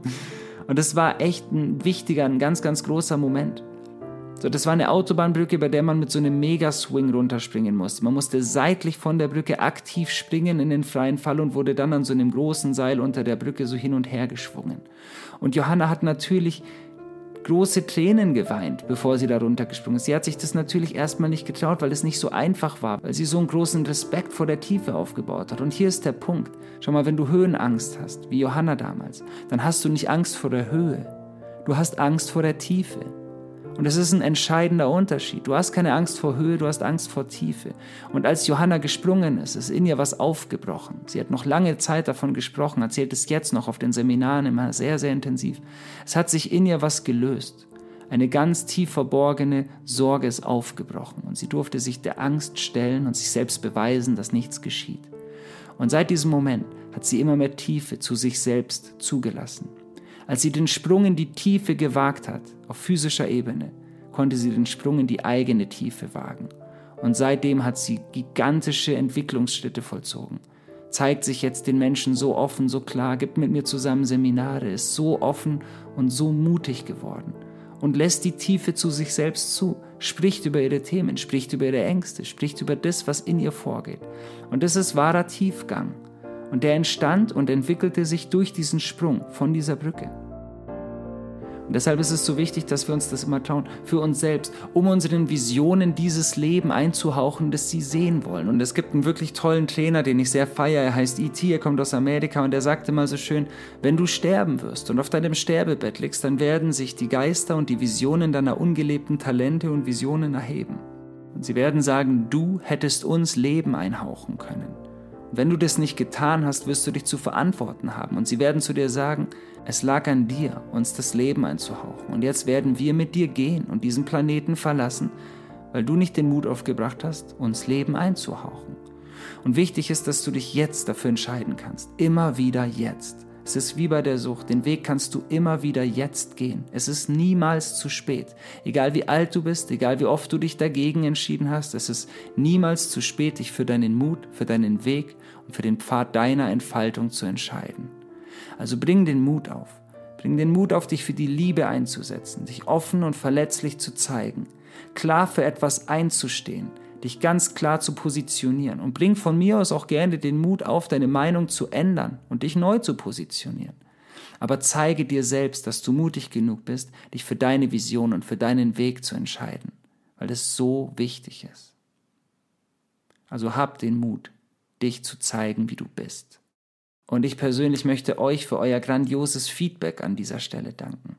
(laughs) und es war echt ein wichtiger, ein ganz, ganz großer Moment. So, das war eine Autobahnbrücke, bei der man mit so einem Mega-Swing runterspringen musste. Man musste seitlich von der Brücke aktiv springen in den freien Fall und wurde dann an so einem großen Seil unter der Brücke so hin und her geschwungen. Und Johanna hat natürlich große Tränen geweint, bevor sie da runtergesprungen ist. Sie hat sich das natürlich erstmal nicht getraut, weil es nicht so einfach war, weil sie so einen großen Respekt vor der Tiefe aufgebaut hat. Und hier ist der Punkt. Schau mal, wenn du Höhenangst hast, wie Johanna damals, dann hast du nicht Angst vor der Höhe. Du hast Angst vor der Tiefe. Und es ist ein entscheidender Unterschied. Du hast keine Angst vor Höhe, du hast Angst vor Tiefe. Und als Johanna gesprungen ist, ist in ihr was aufgebrochen. Sie hat noch lange Zeit davon gesprochen, erzählt es jetzt noch auf den Seminaren immer sehr, sehr intensiv. Es hat sich in ihr was gelöst. Eine ganz tief verborgene Sorge ist aufgebrochen und sie durfte sich der Angst stellen und sich selbst beweisen, dass nichts geschieht. Und seit diesem Moment hat sie immer mehr Tiefe zu sich selbst zugelassen. Als sie den Sprung in die Tiefe gewagt hat, auf physischer Ebene, konnte sie den Sprung in die eigene Tiefe wagen. Und seitdem hat sie gigantische Entwicklungsschritte vollzogen. Zeigt sich jetzt den Menschen so offen, so klar, gibt mit mir zusammen Seminare, ist so offen und so mutig geworden und lässt die Tiefe zu sich selbst zu, spricht über ihre Themen, spricht über ihre Ängste, spricht über das, was in ihr vorgeht. Und das ist wahrer Tiefgang. Und der entstand und entwickelte sich durch diesen Sprung von dieser Brücke. Und deshalb ist es so wichtig, dass wir uns das immer trauen, für uns selbst, um unseren Visionen dieses Leben einzuhauchen, das sie sehen wollen. Und es gibt einen wirklich tollen Trainer, den ich sehr feiere, er heißt E.T., er kommt aus Amerika und er sagte mal so schön, wenn du sterben wirst und auf deinem Sterbebett liegst, dann werden sich die Geister und die Visionen deiner ungelebten Talente und Visionen erheben. Und sie werden sagen, du hättest uns Leben einhauchen können. Wenn du das nicht getan hast, wirst du dich zu verantworten haben. Und sie werden zu dir sagen, es lag an dir, uns das Leben einzuhauchen. Und jetzt werden wir mit dir gehen und diesen Planeten verlassen, weil du nicht den Mut aufgebracht hast, uns Leben einzuhauchen. Und wichtig ist, dass du dich jetzt dafür entscheiden kannst. Immer wieder jetzt. Es ist wie bei der Sucht. Den Weg kannst du immer wieder jetzt gehen. Es ist niemals zu spät. Egal wie alt du bist, egal wie oft du dich dagegen entschieden hast, es ist niemals zu spät, dich für deinen Mut, für deinen Weg und für den Pfad deiner Entfaltung zu entscheiden. Also bring den Mut auf. Bring den Mut auf, dich für die Liebe einzusetzen, dich offen und verletzlich zu zeigen, klar für etwas einzustehen, dich ganz klar zu positionieren und bring von mir aus auch gerne den Mut auf, deine Meinung zu ändern und dich neu zu positionieren. Aber zeige dir selbst, dass du mutig genug bist, dich für deine Vision und für deinen Weg zu entscheiden, weil es so wichtig ist. Also hab den Mut, dich zu zeigen, wie du bist. Und ich persönlich möchte euch für euer grandioses Feedback an dieser Stelle danken.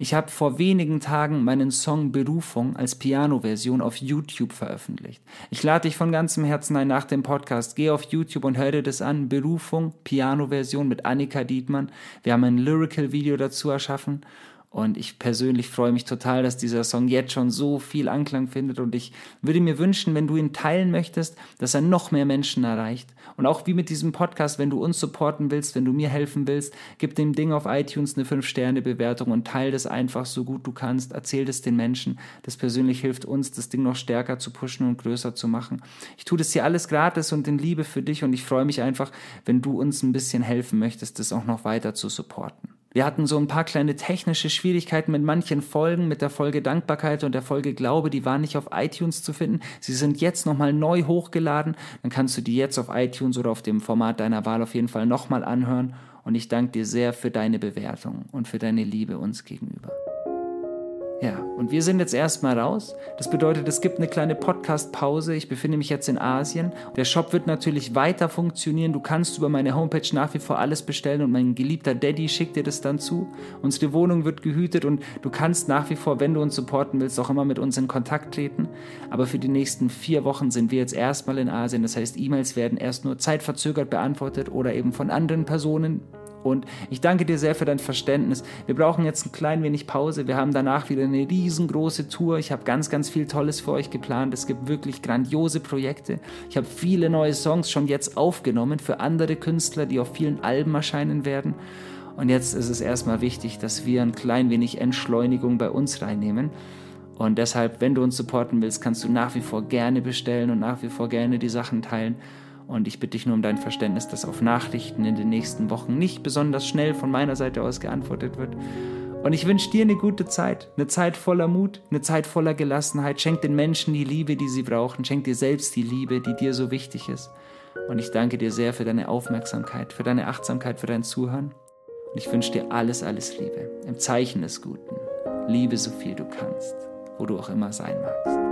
Ich habe vor wenigen Tagen meinen Song Berufung als Piano-Version auf YouTube veröffentlicht. Ich lade dich von ganzem Herzen ein nach dem Podcast. Geh auf YouTube und hör dir das an. Berufung, Piano-Version mit Annika Dietmann. Wir haben ein Lyrical-Video dazu erschaffen. Und ich persönlich freue mich total, dass dieser Song jetzt schon so viel Anklang findet. Und ich würde mir wünschen, wenn du ihn teilen möchtest, dass er noch mehr Menschen erreicht. Und auch wie mit diesem Podcast, wenn du uns supporten willst, wenn du mir helfen willst, gib dem Ding auf iTunes eine 5-Sterne-Bewertung und teile das einfach so gut du kannst. Erzähl das den Menschen. Das persönlich hilft uns, das Ding noch stärker zu pushen und größer zu machen. Ich tue das hier alles gratis und in Liebe für dich und ich freue mich einfach, wenn du uns ein bisschen helfen möchtest, das auch noch weiter zu supporten. Wir hatten so ein paar kleine technische Schwierigkeiten mit manchen Folgen, mit der Folge Dankbarkeit und der Folge Glaube, die waren nicht auf iTunes zu finden. Sie sind jetzt nochmal neu hochgeladen. Dann kannst du die jetzt auf iTunes oder auf dem Format deiner Wahl auf jeden Fall nochmal anhören. Und ich danke dir sehr für deine Bewertung und für deine Liebe uns gegenüber. Ja, und wir sind jetzt erstmal raus. Das bedeutet, es gibt eine kleine Podcast-Pause. Ich befinde mich jetzt in Asien. Der Shop wird natürlich weiter funktionieren. Du kannst über meine Homepage nach wie vor alles bestellen und mein geliebter Daddy schickt dir das dann zu. Unsere Wohnung wird gehütet und du kannst nach wie vor, wenn du uns supporten willst, auch immer mit uns in Kontakt treten. Aber für die nächsten vier Wochen sind wir jetzt erstmal in Asien. Das heißt, E-Mails werden erst nur zeitverzögert beantwortet oder eben von anderen Personen, und ich danke dir sehr für dein Verständnis. Wir brauchen jetzt ein klein wenig Pause. Wir haben danach wieder eine riesengroße Tour. Ich habe ganz, ganz viel Tolles für euch geplant. Es gibt wirklich grandiose Projekte. Ich habe viele neue Songs schon jetzt aufgenommen für andere Künstler, die auf vielen Alben erscheinen werden. Und jetzt ist es erstmal wichtig, dass wir ein klein wenig Entschleunigung bei uns reinnehmen. Und deshalb, wenn du uns supporten willst, kannst du nach wie vor gerne bestellen und nach wie vor gerne die Sachen teilen. Und ich bitte dich nur um dein Verständnis, dass auf Nachrichten in den nächsten Wochen nicht besonders schnell von meiner Seite aus geantwortet wird. Und ich wünsche dir eine gute Zeit, eine Zeit voller Mut, eine Zeit voller Gelassenheit. Schenk den Menschen die Liebe, die sie brauchen. Schenk dir selbst die Liebe, die dir so wichtig ist. Und ich danke dir sehr für deine Aufmerksamkeit, für deine Achtsamkeit, für dein Zuhören. Und ich wünsche dir alles, alles Liebe, im Zeichen des Guten. Liebe so viel du kannst, wo du auch immer sein magst.